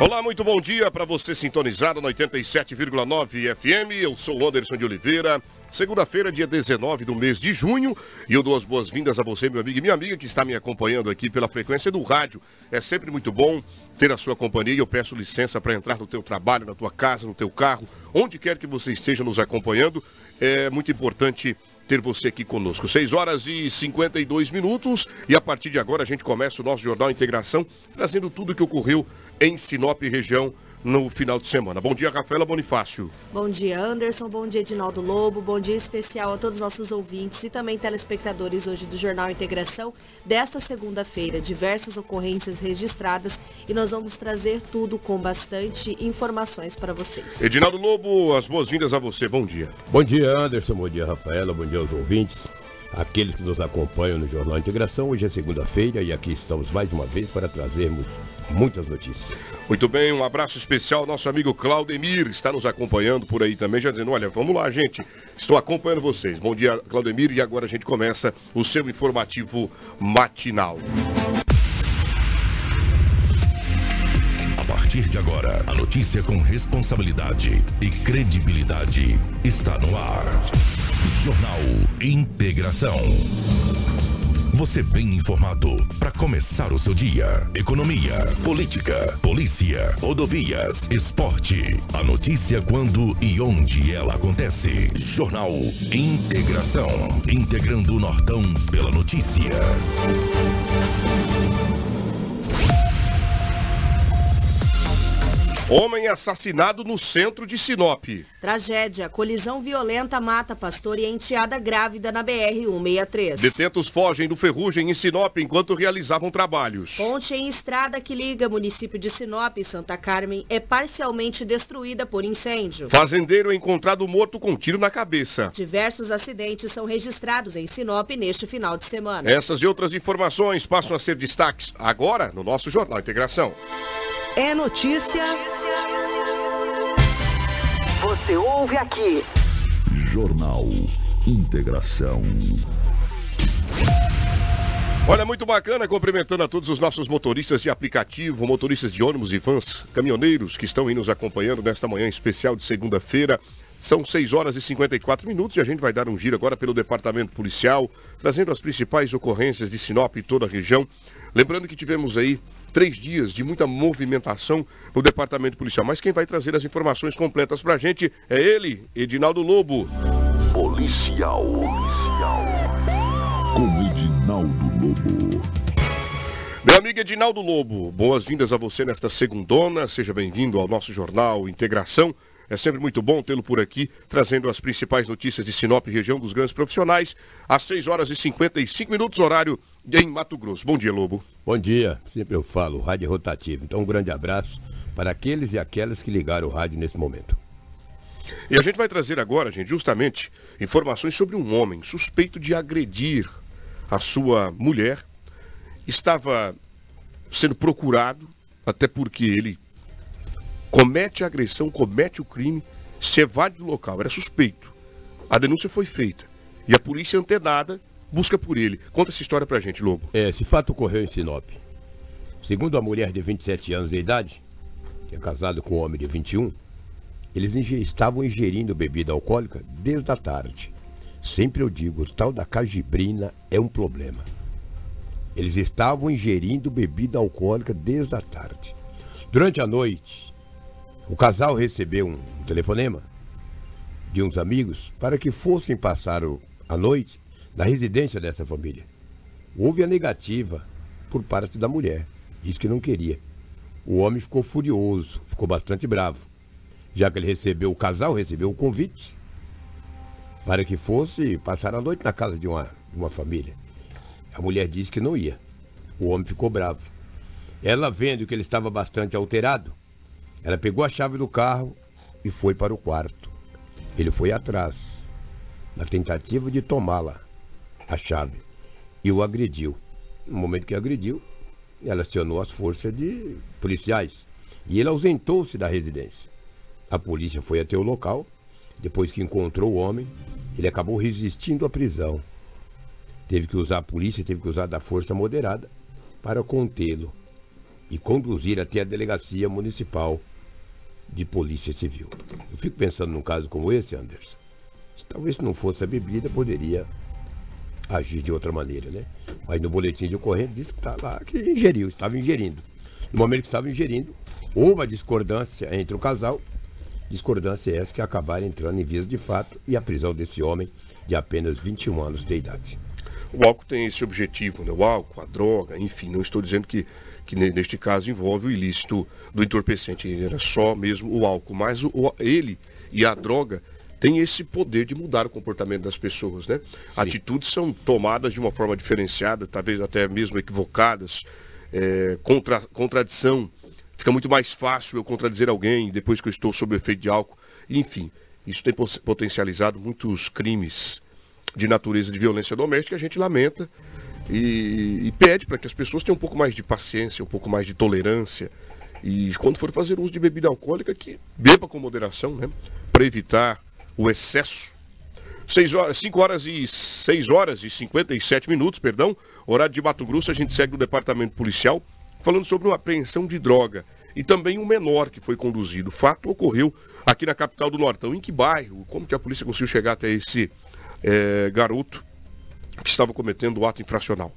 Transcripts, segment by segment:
Olá, muito bom dia para você sintonizado no 87,9 FM. Eu sou o Anderson de Oliveira. Segunda-feira, dia 19 do mês de junho, e eu dou as boas-vindas a você, meu amigo e minha amiga, que está me acompanhando aqui pela frequência do rádio. É sempre muito bom ter a sua companhia e eu peço licença para entrar no teu trabalho, na tua casa, no teu carro, onde quer que você esteja nos acompanhando. É muito importante ter você aqui conosco. 6 horas e 52 minutos e a partir de agora a gente começa o nosso Jornal Integração, trazendo tudo o que ocorreu em Sinop região no final de semana. Bom dia, Rafaela Bonifácio. Bom dia, Anderson. Bom dia, Edinaldo Lobo. Bom dia especial a todos os nossos ouvintes e também telespectadores hoje do Jornal Integração. Desta segunda-feira, diversas ocorrências registradas e nós vamos trazer tudo com bastante informações para vocês. Edinaldo Lobo, as boas-vindas a você. Bom dia. Bom dia, Anderson. Bom dia, Rafaela. Bom dia aos ouvintes. Aqueles que nos acompanham no Jornal Integração, hoje é segunda-feira e aqui estamos mais uma vez para trazermos muitas notícias. Muito bem, um abraço especial ao nosso amigo Claudemir, está nos acompanhando por aí também, já dizendo, olha, vamos lá, gente, estou acompanhando vocês. Bom dia, Claudemir, e agora a gente começa o seu informativo matinal. A partir de agora, a notícia com responsabilidade e credibilidade está no ar. Jornal Integração. Você bem informado para começar o seu dia. Economia, política, polícia, rodovias, esporte. A notícia quando e onde ela acontece. Jornal Integração. Integrando o Nortão pela notícia. Homem assassinado no centro de Sinop. Tragédia. Colisão violenta mata pastor e enteada grávida na BR-163. Detentos fogem do Ferrugem em Sinop enquanto realizavam trabalhos. Ponte em estrada que liga município de Sinop e Santa Carmen é parcialmente destruída por incêndio. Fazendeiro é encontrado morto com tiro na cabeça. Diversos acidentes são registrados em Sinop neste final de semana. Essas e outras informações passam a ser destaques agora no nosso Jornal Integração. É notícia. Você ouve aqui. Jornal Integração. Olha, muito bacana, cumprimentando a todos os nossos motoristas de aplicativo, motoristas de ônibus e vans, caminhoneiros que estão aí nos acompanhando nesta manhã especial de segunda-feira. São 6 horas e 54 minutos e a gente vai dar um giro agora pelo departamento policial, trazendo as principais ocorrências de Sinop e toda a região. Lembrando que tivemos aí três dias de muita movimentação no departamento policial. Mas quem vai trazer as informações completas pra gente é ele, Edinaldo Lobo. Policial. Policial. Com Edinaldo Lobo. Meu amigo Edinaldo Lobo, boas-vindas a você nesta segundona. Seja bem-vindo ao nosso jornal Integração. É sempre muito bom tê-lo por aqui, trazendo as principais notícias de Sinop, região dos grandes profissionais, às 6 horas e 55 minutos, horário em Mato Grosso. Bom dia, Lobo. Bom dia, sempre eu falo, rádio é rotativo. Então um grande abraço para aqueles e aquelas que ligaram o rádio nesse momento. E a gente vai trazer agora, gente, justamente informações sobre um homem suspeito de agredir a sua mulher. Estava sendo procurado, até porque ele comete a agressão, comete o crime, se evade do local, era suspeito. A denúncia foi feita e a polícia antenada busca por ele. Conta essa história pra gente, Lobo. É, esse fato ocorreu em Sinop. Segundo a mulher de 27 anos de idade, que é casada com um homem de 21, eles inge estavam ingerindo bebida alcoólica desde a tarde. Sempre eu digo, o tal da cajibrina é um problema. Eles estavam ingerindo bebida alcoólica desde a tarde. Durante a noite, o casal recebeu um telefonema de uns amigos para que fossem passar a noite na residência dessa família. Houve a negativa por parte da mulher. Disse que não queria. O homem ficou furioso, ficou bastante bravo, já que ele recebeu, o casal recebeu o convite para que fosse passar a noite na casa de uma de uma família. A mulher disse que não ia. O homem ficou bravo. Ela vendo que ele estava bastante alterado, ela pegou a chave do carro e foi para o quarto. Ele foi atrás, na tentativa de tomá-la, a chave, e o agrediu. No momento que agrediu, ela acionou as forças de policiais e ele ausentou-se da residência. A polícia foi até o local. Depois que encontrou o homem, ele acabou resistindo à prisão. Teve que usar a polícia, teve que usar da força moderada para contê-lo e conduzir até a delegacia municipal de polícia civil. Eu fico pensando num caso como esse, Anderson. Talvez se não fosse a bebida, poderia agir de outra maneira, né? Mas no boletim de ocorrência diz que está lá que ingeriu, estava ingerindo. No momento que estava ingerindo, houve uma discordância entre o casal, discordância essa que acabaram entrando em vias de fato e a prisão desse homem de apenas 21 anos de idade. O álcool tem esse objetivo, né? O álcool, a droga, enfim, não estou dizendo que, que neste caso envolve o ilícito do entorpecente, era só mesmo o álcool, mas o, ele e a droga tem esse poder de mudar o comportamento das pessoas, né? Sim. Atitudes são tomadas de uma forma diferenciada, talvez até mesmo equivocadas, é, contra, contradição. Fica muito mais fácil eu contradizer alguém depois que eu estou sob efeito de álcool. Enfim, isso tem potencializado muitos crimes de natureza de violência doméstica, a gente lamenta e, e pede para que as pessoas tenham um pouco mais de paciência, um pouco mais de tolerância. E quando for fazer uso de bebida alcoólica, que beba com moderação, né? Para evitar o excesso. 6 horas, 5 horas e 6 horas e 57 minutos, perdão, horário de Mato Grosso, a gente segue no departamento policial falando sobre uma apreensão de droga e também um menor que foi conduzido. O fato ocorreu aqui na capital do Nortão. Em que bairro? Como que a polícia conseguiu chegar até esse é, garoto que estava cometendo o ato infracional?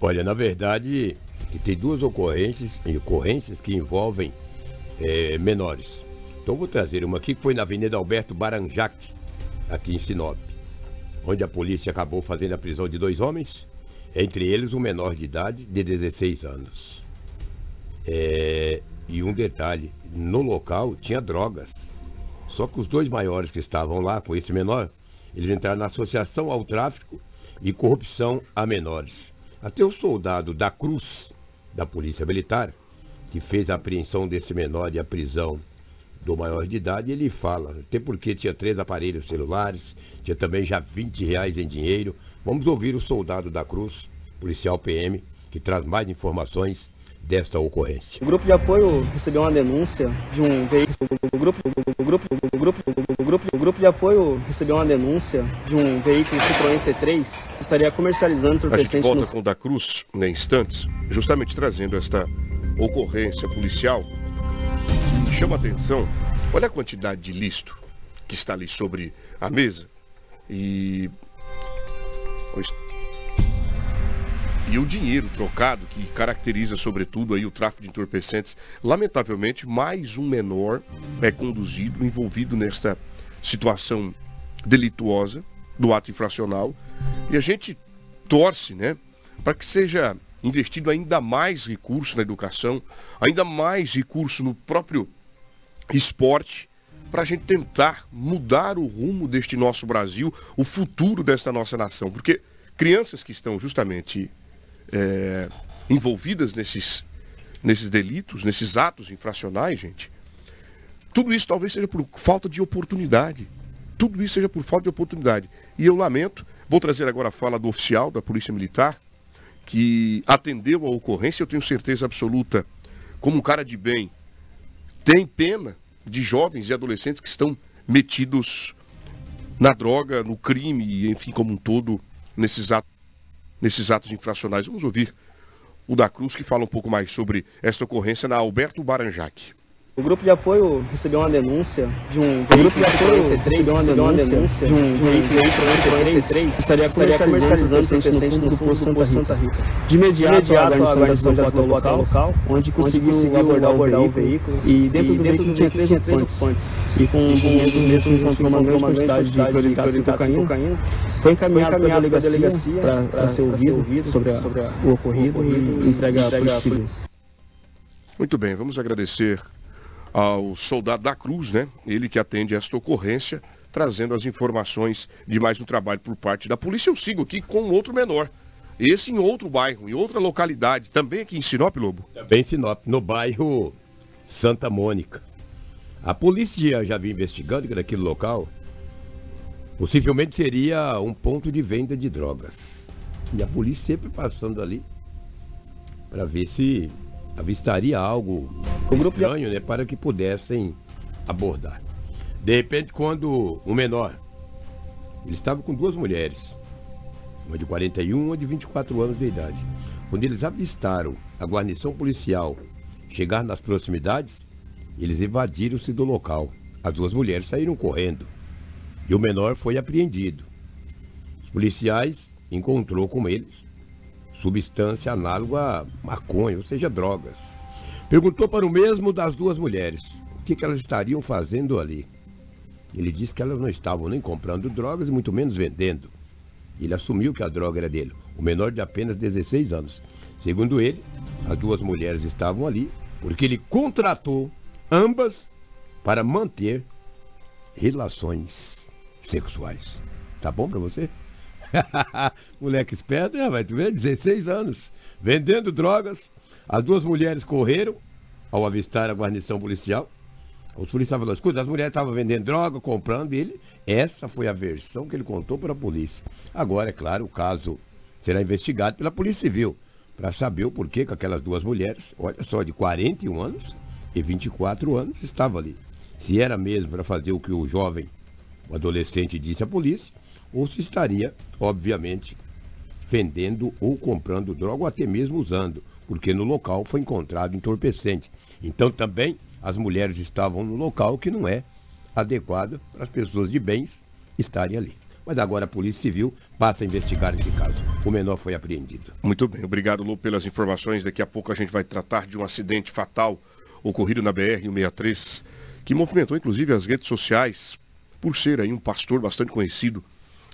Olha, na verdade, tem duas ocorrências, ocorrências que envolvem é, menores. Então vou trazer uma aqui que foi na Avenida Alberto Baranjac, aqui em Sinop, onde a polícia acabou fazendo a prisão de dois homens, entre eles um menor de idade de 16 anos. É, e um detalhe, no local tinha drogas. Só que os dois maiores que estavam lá com esse menor, eles entraram na associação ao tráfico e corrupção a menores. Até o soldado da Cruz, da Polícia Militar, que fez a apreensão desse menor e a prisão do maior de idade, ele fala, até porque tinha três aparelhos celulares, tinha também já 20 reais em dinheiro. Vamos ouvir o soldado da Cruz, policial PM, que traz mais informações desta ocorrência. O grupo de apoio recebeu uma denúncia de um veículo. O grupo, o grupo, o grupo, o grupo, o grupo de apoio recebeu uma denúncia de um veículo Citroën C3 que estaria comercializando entorpecente. A gente volta no... com o da Cruz, em instantes, justamente trazendo esta ocorrência policial chama atenção, olha a quantidade de listo que está ali sobre a mesa. E. E o dinheiro trocado, que caracteriza sobretudo aí o tráfico de entorpecentes. Lamentavelmente, mais um menor é conduzido, envolvido nesta situação delituosa do ato infracional. E a gente torce, né, para que seja investido ainda mais recurso na educação, ainda mais recurso no próprio esporte para a gente tentar mudar o rumo deste nosso Brasil, o futuro desta nossa nação. Porque crianças que estão justamente é, envolvidas nesses, nesses delitos, nesses atos infracionais, gente, tudo isso talvez seja por falta de oportunidade. Tudo isso seja por falta de oportunidade. E eu lamento, vou trazer agora a fala do oficial da Polícia Militar, que atendeu a ocorrência, eu tenho certeza absoluta, como um cara de bem, tem pena de jovens e adolescentes que estão metidos na droga, no crime e, enfim, como um todo, nesses atos, nesses atos infracionais. Vamos ouvir o da Cruz, que fala um pouco mais sobre esta ocorrência na Alberto Baranjac. O grupo de apoio recebeu uma denúncia de um veículo de apoio recebeu uma denúncia de um veículo C3 que estaria comercializando entorpecentes no posto Santa Rita. De imediato, a guarnição já até o local, onde conseguiu abordar o veículo e dentro do veículo tinha três ocupantes. E com os mesmos encontrou uma grande quantidade de cloridato de cocaína. Foi encaminhado pela delegacia para ser ouvido sobre o ocorrido e entregue à polícia. Muito bem, vamos agradecer ao soldado da Cruz, né? Ele que atende esta ocorrência, trazendo as informações de mais um trabalho por parte da polícia. Eu sigo aqui com outro menor. Esse em outro bairro, em outra localidade, também aqui em Sinop, Lobo? Também em Sinop, no bairro Santa Mônica. A polícia já vinha investigando que naquele local possivelmente seria um ponto de venda de drogas. E a polícia sempre passando ali para ver se avistaria algo estranho, né, para que pudessem abordar. De repente, quando o menor, ele estava com duas mulheres, uma de 41 e uma de 24 anos de idade. Quando eles avistaram a guarnição policial chegar nas proximidades, eles evadiram-se do local. As duas mulheres saíram correndo e o menor foi apreendido. Os policiais encontrou com eles substância análoga a maconha, ou seja, drogas. Perguntou para o mesmo das duas mulheres o que, que elas estariam fazendo ali. Ele disse que elas não estavam nem comprando drogas e muito menos vendendo. Ele assumiu que a droga era dele, o menor de apenas 16 anos. Segundo ele, as duas mulheres estavam ali porque ele contratou ambas para manter relações sexuais. Tá bom para você? Moleque esperto, né? Vai tu ver, 16 anos. Vendendo drogas. As duas mulheres correram ao avistar a guarnição policial. Os policiais falaram, escuta, as mulheres estavam vendendo droga, comprando, e ele, essa foi a versão que ele contou para a polícia. Agora, é claro, o caso será investigado pela Polícia Civil, para saber o porquê que aquelas duas mulheres, olha só, de 41 anos e 24 anos, estavam ali. Se era mesmo para fazer o que o jovem, o adolescente, disse à polícia, ou se estaria, obviamente, vendendo ou comprando droga ou até mesmo usando, porque no local foi encontrado entorpecente. Então também as mulheres estavam no local que não é adequado para as pessoas de bens estarem ali. Mas agora a Polícia Civil passa a investigar esse caso. O menor foi apreendido. Muito bem, obrigado Lu pelas informações. Daqui a pouco a gente vai tratar de um acidente fatal ocorrido na BR-163, que movimentou inclusive as redes sociais, por ser aí um pastor bastante conhecido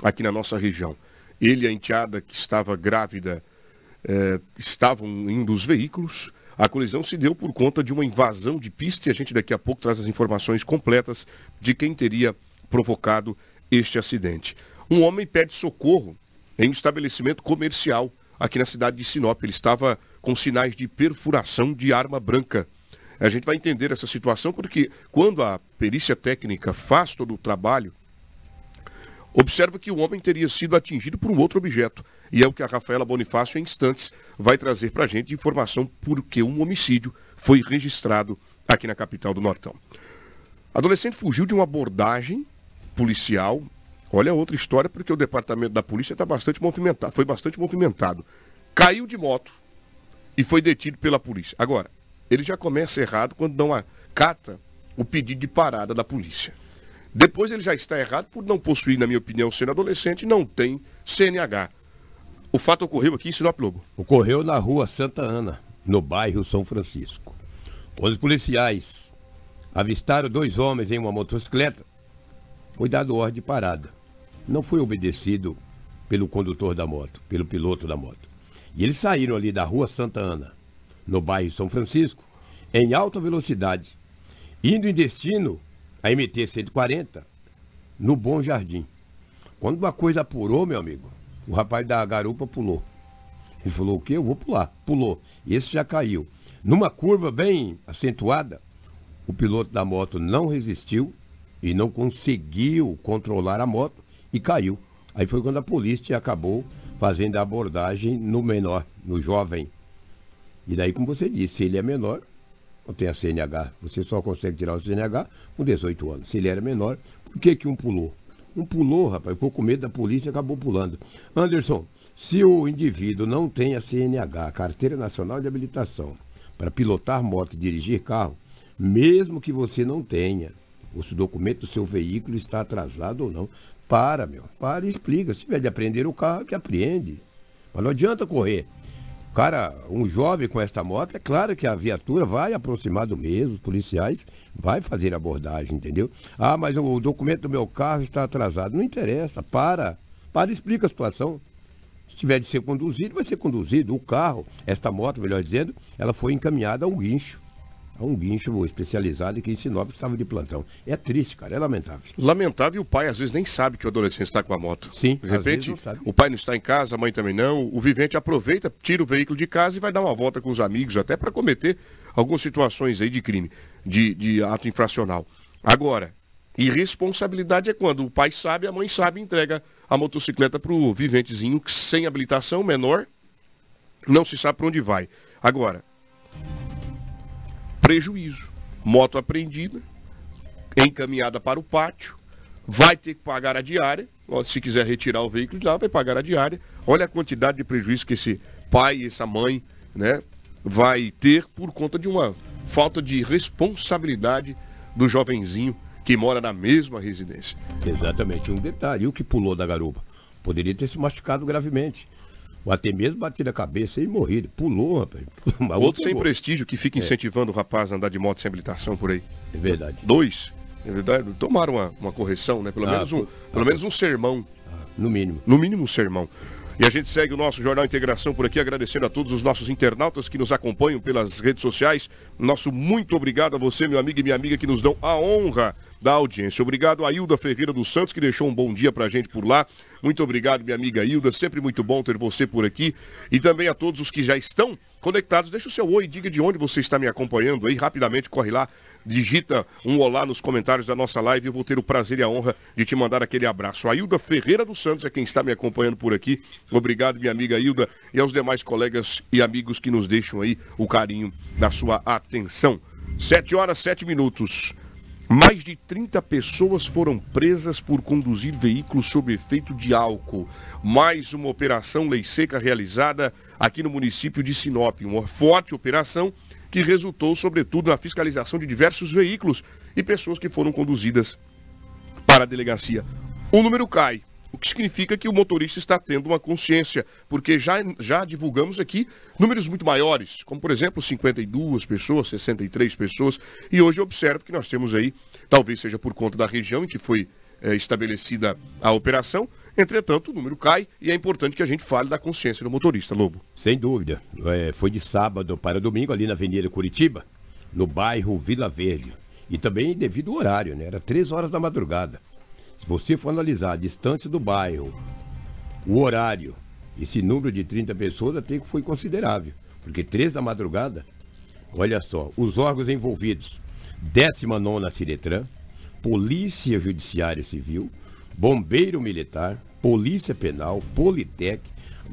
aqui na nossa região. Ele e a enteada que estava grávida eh, estavam em um dos veículos. A colisão se deu por conta de uma invasão de pista e a gente daqui a pouco traz as informações completas de quem teria provocado este acidente. Um homem pede socorro em um estabelecimento comercial aqui na cidade de Sinop. Ele estava com sinais de perfuração de arma branca. A gente vai entender essa situação porque quando a perícia técnica faz todo o trabalho, observa que o homem teria sido atingido por um outro objeto. E é o que a Rafaela Bonifácio, em instantes, vai trazer para a gente informação porque um homicídio foi registrado aqui na capital do Nortão. Adolescente fugiu de uma abordagem policial. Olha outra história, porque o departamento da polícia está bastante movimentado, foi bastante movimentado. Caiu de moto e foi detido pela polícia. Agora, ele já começa errado quando não acata o pedido de parada da polícia. Depois ele já está errado por não possuir, na minha opinião, sendo adolescente, não tem CNH. O fato ocorreu aqui em Sinop Lobo. Ocorreu na rua Santa Ana, no bairro São Francisco. Os policiais avistaram dois homens em uma motocicleta. Foi dado ordem de parada. Não foi obedecido pelo condutor da moto, pelo piloto da moto. E eles saíram ali da rua Santa Ana, no bairro São Francisco, em alta velocidade, indo em destino a MT 140 no Bom Jardim. Quando uma coisa apurou, meu amigo, o rapaz da garupa pulou. Ele falou, o quê? Eu vou pular. Pulou. E esse já caiu. Numa curva bem acentuada, o piloto da moto não resistiu e não conseguiu controlar a moto e caiu. Aí foi quando a polícia acabou fazendo a abordagem no menor, no jovem. E daí, como você disse, se ele é menor, tem a CNH, você só consegue tirar o CNH com 18 anos. Se ele era menor, por que, que um pulou? Um pulou, rapaz, ficou com medo da polícia e acabou pulando. Anderson, se o indivíduo não tem a CNH, Carteira Nacional de Habilitação, para pilotar moto e dirigir carro, mesmo que você não tenha, o documento do seu veículo está atrasado ou não, para, meu, para e explica. Se tiver de aprender o carro, que apreende. Mas não adianta correr. Cara, um jovem com esta moto, é claro que a viatura vai aproximar do mesmo, os policiais vai fazer abordagem, entendeu? Ah, mas o documento do meu carro está atrasado. Não interessa, para. Para explica a situação. Se tiver de ser conduzido, vai ser conduzido. O carro, esta moto, melhor dizendo, ela foi encaminhada a um guincho. A um guincho especializado que em Sinop estava de plantão. É triste, cara, é lamentável. Lamentável e o pai às vezes nem sabe que o adolescente está com a moto. Sim, De repente, o pai não está em casa, a mãe também não. O vivente aproveita, tira o veículo de casa e vai dar uma volta com os amigos, até para cometer algumas situações aí de crime, de, de ato infracional. Agora, irresponsabilidade é quando o pai sabe, a mãe sabe e entrega a motocicleta para o viventezinho sem habilitação, menor, não se sabe para onde vai. Agora, prejuízo. Moto apreendida, encaminhada para o pátio, vai ter que pagar a diária. Se quiser retirar o veículo de lá, vai pagar a diária. Olha a quantidade de prejuízo que esse pai e essa mãe né, vai ter por conta de uma falta de responsabilidade do jovenzinho que mora na mesma residência. Exatamente. Um detalhe, o que pulou da garupa? Poderia ter se machucado gravemente. Ou até mesmo batido a cabeça e morrido. Pulou, rapaz. Outro sem prestígio que fica é. incentivando é. o rapaz a andar de moto sem habilitação por aí. É verdade. Dois. É verdade. Tomaram uma, uma correção, né? Pelo, ah, menos, um, pelo menos um sermão. Ah, no mínimo. No mínimo um sermão. E a gente segue o nosso Jornal Integração por aqui, agradecendo a todos os nossos internautas que nos acompanham pelas redes sociais. Nosso muito obrigado a você, meu amigo e minha amiga, que nos dão a honra da audiência. Obrigado a Hilda Ferreira dos Santos, que deixou um bom dia pra gente por lá. Muito obrigado, minha amiga Hilda. Sempre muito bom ter você por aqui. E também a todos os que já estão conectados. Deixa o seu oi, diga de onde você está me acompanhando aí. Rapidamente corre lá, digita um olá nos comentários da nossa live. Eu vou ter o prazer e a honra de te mandar aquele abraço. A Hilda Ferreira dos Santos é quem está me acompanhando por aqui. Obrigado, minha amiga Hilda, e aos demais colegas e amigos que nos deixam aí o carinho da sua atenção. Sete horas, sete minutos. Mais de 30 pessoas foram presas por conduzir veículos sob efeito de álcool. Mais uma operação lei seca realizada aqui no município de Sinop. Uma forte operação que resultou, sobretudo, na fiscalização de diversos veículos e pessoas que foram conduzidas para a delegacia. O número cai, o que significa que o motorista está tendo uma consciência, porque já, já divulgamos aqui números muito maiores, como por exemplo 52 pessoas, 63 pessoas, e hoje eu observo que nós temos aí, talvez seja por conta da região em que foi é, estabelecida a operação, entretanto o número cai e é importante que a gente fale da consciência do motorista, Lobo. Sem dúvida, é, foi de sábado para domingo ali na Avenida Curitiba, no bairro Vila Verde, e também devido ao horário, né? era 3 horas da madrugada. Se você for analisar a distância do bairro, o horário, esse número de 30 pessoas até que foi considerável. Porque três da madrugada, olha só, os órgãos envolvidos, 19 Ciretran, Polícia Judiciária Civil, Bombeiro Militar, Polícia Penal, Politec,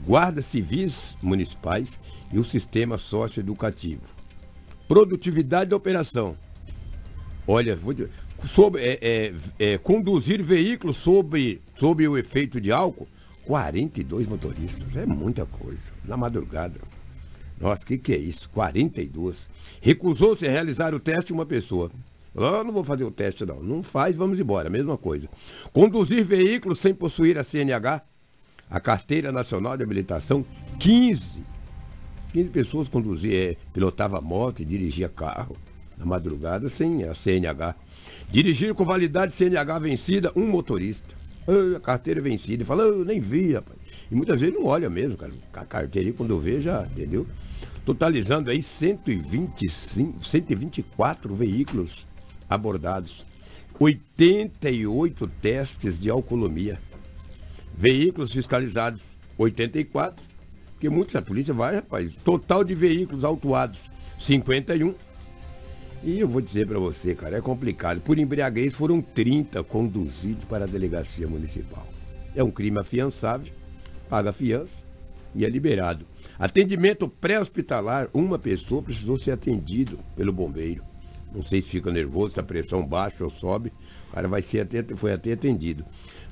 Guardas Civis Municipais e o Sistema Socioeducativo. Produtividade da operação. Olha, vou dizer, sobre, é, é, é, conduzir veículos sob, sob o efeito de álcool, 42 motoristas. É muita coisa. Na madrugada. Nossa, o que, que é isso? 42. Recusou-se a realizar o teste uma pessoa. Falou, oh, não vou fazer o teste não. Não faz, vamos embora. Mesma coisa. Conduzir veículos sem possuir a CNH, a Carteira Nacional de Habilitação, 15. 15 pessoas conduziam, é, pilotava moto e dirigia carro na madrugada sem a CNH. Dirigir com validade CNH vencida, um motorista. a carteira vencida. Ele fala, eu nem vi, rapaz. E muitas vezes não olha mesmo, cara. A carteirinha, quando eu vejo, já, entendeu? Totalizando aí 125, 124 veículos abordados. 88 testes de alcoolemia. Veículos fiscalizados, 84. Porque muitos, a polícia vai, rapaz. Total de veículos autuados, 51. E eu vou dizer para você, cara, é complicado. Por embriaguez foram 30 conduzidos para a delegacia municipal. É um crime afiançável, paga fiança e é liberado. Atendimento pré-hospitalar, uma pessoa precisou ser atendido pelo bombeiro. Não sei se fica nervoso, se a pressão baixa ou sobe. O cara vai ser até, foi até atendido.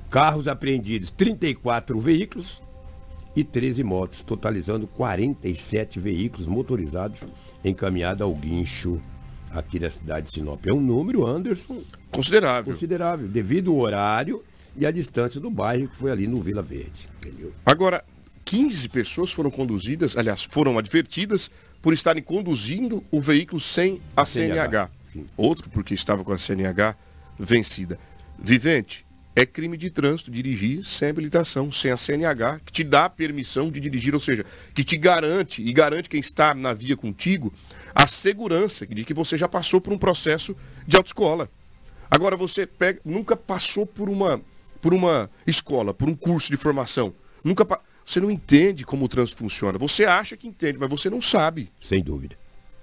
Carros apreendidos, 34 veículos e 13 motos, totalizando 47 veículos motorizados encaminhados ao guincho aqui da cidade de Sinop. É um número, Anderson. Considerável. Considerável, devido ao horário e a distância do bairro, que foi ali no Vila Verde. Entendeu? Agora, 15 pessoas foram conduzidas, aliás, foram advertidas por estarem conduzindo o veículo sem a CNH. CNH. Outro porque estava com a CNH vencida. Vivente, é crime de trânsito dirigir sem habilitação, sem a CNH, que te dá a permissão de dirigir, ou seja, que te garante e garante quem está na via contigo a segurança de que você já passou por um processo de autoescola. Agora você pega, nunca passou por uma, por uma escola, por um curso de formação. Nunca você não entende como o trânsito funciona. Você acha que entende, mas você não sabe. Sem dúvida.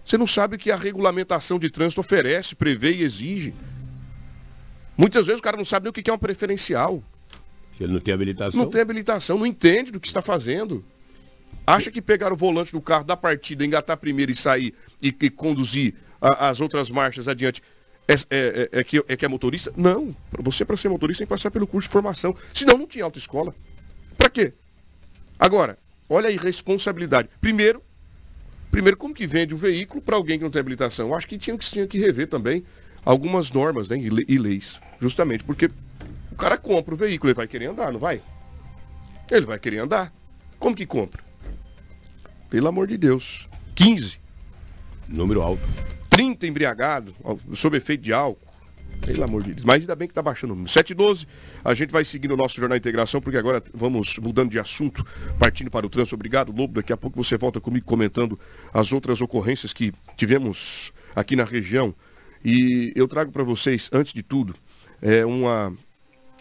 Você não sabe o que a regulamentação de trânsito oferece, prevê e exige. Muitas vezes o cara não sabe nem o que é um preferencial. Se ele não tem habilitação. Não tem habilitação, não entende do que está fazendo. Acha que pegar o volante do carro da partida, engatar primeiro e sair e, e conduzir a, as outras marchas adiante é, é, é, é, que, é que é motorista? Não. Você, para ser motorista, tem que passar pelo curso de formação. Senão, não tinha autoescola. Para quê? Agora, olha a irresponsabilidade. Primeiro, primeiro como que vende um veículo para alguém que não tem habilitação? Eu acho que tinha que, tinha que rever também algumas normas né, e leis. Justamente porque o cara compra o veículo, ele vai querer andar, não vai? Ele vai querer andar. Como que compra? Pelo amor de Deus. 15. Número alto. 30 embriagado, sob efeito de álcool. Pelo amor de Deus. Mas ainda bem que está baixando o número. 7 e 12, a gente vai seguindo o nosso Jornal Integração, porque agora vamos mudando de assunto, partindo para o trânsito. Obrigado, Lobo. Daqui a pouco você volta comigo comentando as outras ocorrências que tivemos aqui na região. E eu trago para vocês, antes de tudo, é uma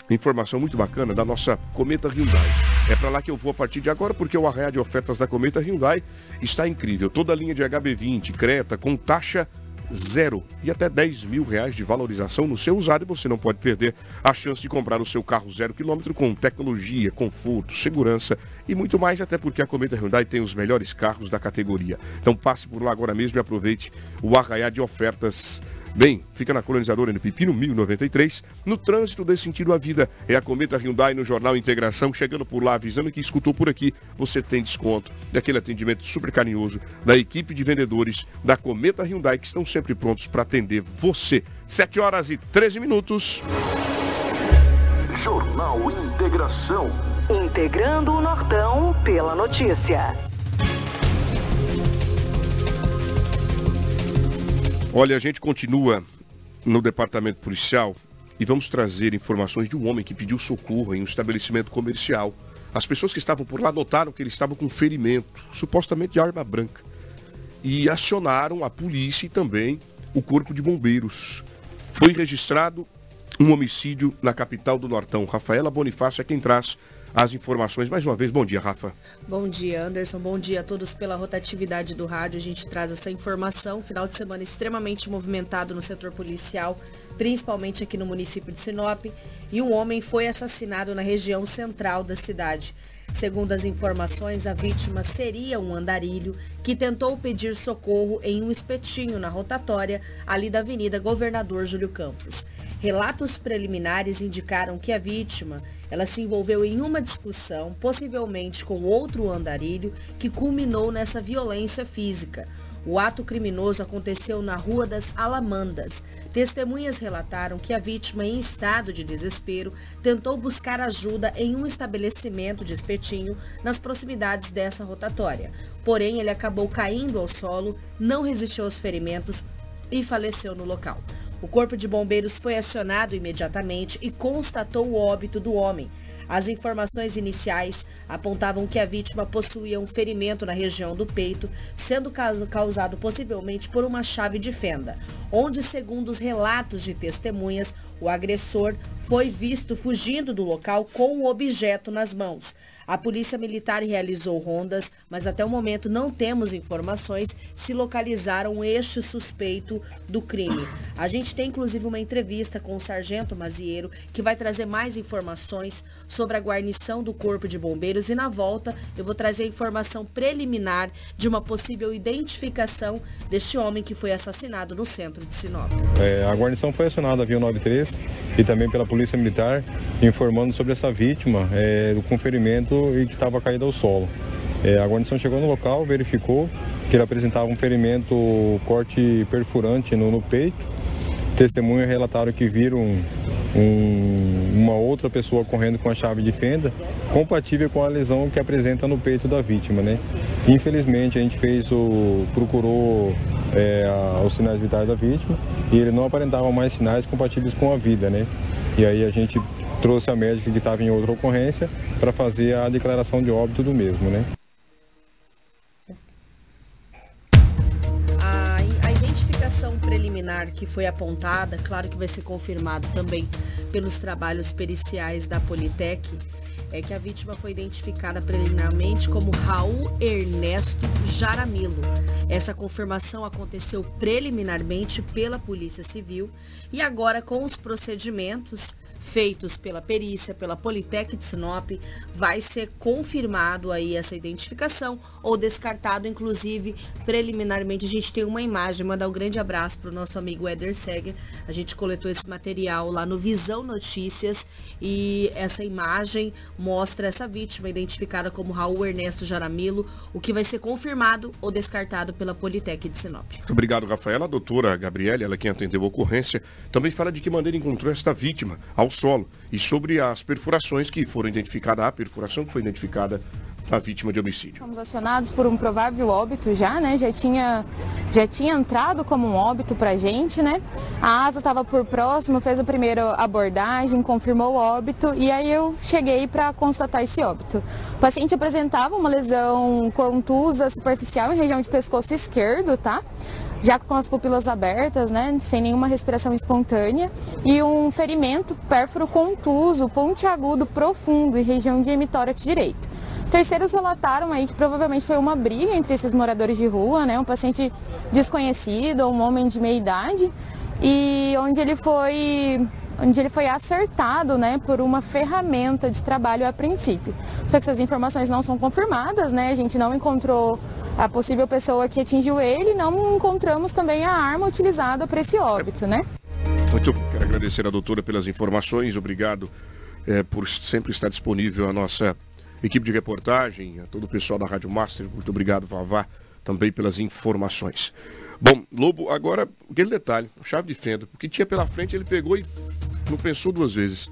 informação muito bacana da nossa Cometa Hyundai. É para lá que eu vou a partir de agora, porque o arraia de ofertas da Cometa Hyundai está incrível. Toda a linha de HB20, Creta, com taxa zero e até 10 mil reais de valorização no seu usado e você não pode perder a chance de comprar o seu carro zero quilômetro com tecnologia, conforto, segurança e muito mais, até porque a Cometa Hyundai tem os melhores carros da categoria. Então passe por lá agora mesmo e aproveite o arraiá de ofertas Bem, fica na colonizadora no Pepino 1093. No trânsito desse sentido à vida é a Cometa Hyundai no Jornal Integração, chegando por lá, avisando que escutou por aqui, você tem desconto. E aquele atendimento super carinhoso da equipe de vendedores da Cometa Hyundai que estão sempre prontos para atender você. 7 horas e 13 minutos. Jornal Integração. Integrando o Nortão pela notícia. Olha, a gente continua no departamento policial e vamos trazer informações de um homem que pediu socorro em um estabelecimento comercial. As pessoas que estavam por lá notaram que ele estava com ferimento, supostamente de arma branca, e acionaram a polícia e também o corpo de bombeiros. Foi registrado um homicídio na capital do Nortão. Rafaela Bonifácio é quem traz as informações. Mais uma vez, bom dia, Rafa. Bom dia, Anderson. Bom dia a todos pela rotatividade do rádio. A gente traz essa informação. Final de semana extremamente movimentado no setor policial, principalmente aqui no município de Sinop. E um homem foi assassinado na região central da cidade. Segundo as informações, a vítima seria um andarilho que tentou pedir socorro em um espetinho na rotatória ali da Avenida Governador Júlio Campos. Relatos preliminares indicaram que a vítima ela se envolveu em uma discussão, possivelmente com outro andarilho, que culminou nessa violência física. O ato criminoso aconteceu na Rua das Alamandas. Testemunhas relataram que a vítima, em estado de desespero, tentou buscar ajuda em um estabelecimento de espetinho nas proximidades dessa rotatória. Porém, ele acabou caindo ao solo, não resistiu aos ferimentos e faleceu no local. O Corpo de Bombeiros foi acionado imediatamente e constatou o óbito do homem. As informações iniciais apontavam que a vítima possuía um ferimento na região do peito, sendo causado possivelmente por uma chave de fenda, onde, segundo os relatos de testemunhas, o agressor foi visto fugindo do local com o objeto nas mãos. A Polícia Militar realizou rondas, mas até o momento não temos informações se localizaram este suspeito do crime. A gente tem inclusive uma entrevista com o Sargento Mazieiro, que vai trazer mais informações sobre a guarnição do Corpo de Bombeiros e na volta eu vou trazer informação preliminar de uma possível identificação deste homem que foi assassinado no centro de Sinop. É, a guarnição foi acionada via 93 e também pela Polícia Militar, informando sobre essa vítima é, do conferimento e que estava caído ao solo. É, a guarnição chegou no local, verificou que ele apresentava um ferimento corte perfurante no, no peito. Testemunhas relataram que viram um, uma outra pessoa correndo com a chave de fenda, compatível com a lesão que apresenta no peito da vítima. Né? Infelizmente a gente fez o. procurou é, a, os sinais vitais da vítima e ele não aparentava mais sinais compatíveis com a vida. Né? E aí a gente trouxe a médica que estava em outra ocorrência para fazer a declaração de óbito do mesmo, né? Identificação preliminar que foi apontada, claro que vai ser confirmado também pelos trabalhos periciais da Politec, é que a vítima foi identificada preliminarmente como Raul Ernesto Jaramilo. Essa confirmação aconteceu preliminarmente pela Polícia Civil e agora com os procedimentos feitos pela perícia, pela Politec de Sinop, vai ser confirmado aí essa identificação ou descartado, inclusive, preliminarmente a gente tem uma imagem, mandar um grande abraço para o nosso amigo Eder Seger, a gente coletou esse material lá no Visão Notícias e essa imagem mostra essa vítima identificada como Raul Ernesto Jaramilo, o que vai ser confirmado ou descartado pela Politec de Sinop. Muito obrigado, Rafaela. A doutora Gabriele, ela quem atendeu a ocorrência, também fala de que maneira encontrou esta vítima ao solo e sobre as perfurações que foram identificadas, a perfuração que foi identificada a vítima de homicídio. Fomos acionados por um provável óbito já, né? Já tinha, já tinha entrado como um óbito pra gente, né? A ASA estava por próximo, fez a primeira abordagem, confirmou o óbito e aí eu cheguei para constatar esse óbito. O paciente apresentava uma lesão contusa superficial em região de pescoço esquerdo, tá? Já com as pupilas abertas, né, sem nenhuma respiração espontânea, e um ferimento pérfuro contuso, pontiagudo, profundo em região de hemitórax direito. Terceiros relataram aí que provavelmente foi uma briga entre esses moradores de rua, né, um paciente desconhecido, um homem de meia idade, e onde ele foi onde ele foi acertado né, por uma ferramenta de trabalho a princípio. Só que essas informações não são confirmadas, né? A gente não encontrou a possível pessoa que atingiu ele, não encontramos também a arma utilizada para esse óbito, né? Muito quero agradecer a doutora pelas informações, obrigado é, por sempre estar disponível a nossa equipe de reportagem, a todo o pessoal da Rádio Master, muito obrigado, Vavá, também pelas informações. Bom, Lobo, agora, aquele detalhe, chave de fenda, o que tinha pela frente ele pegou e não pensou duas vezes.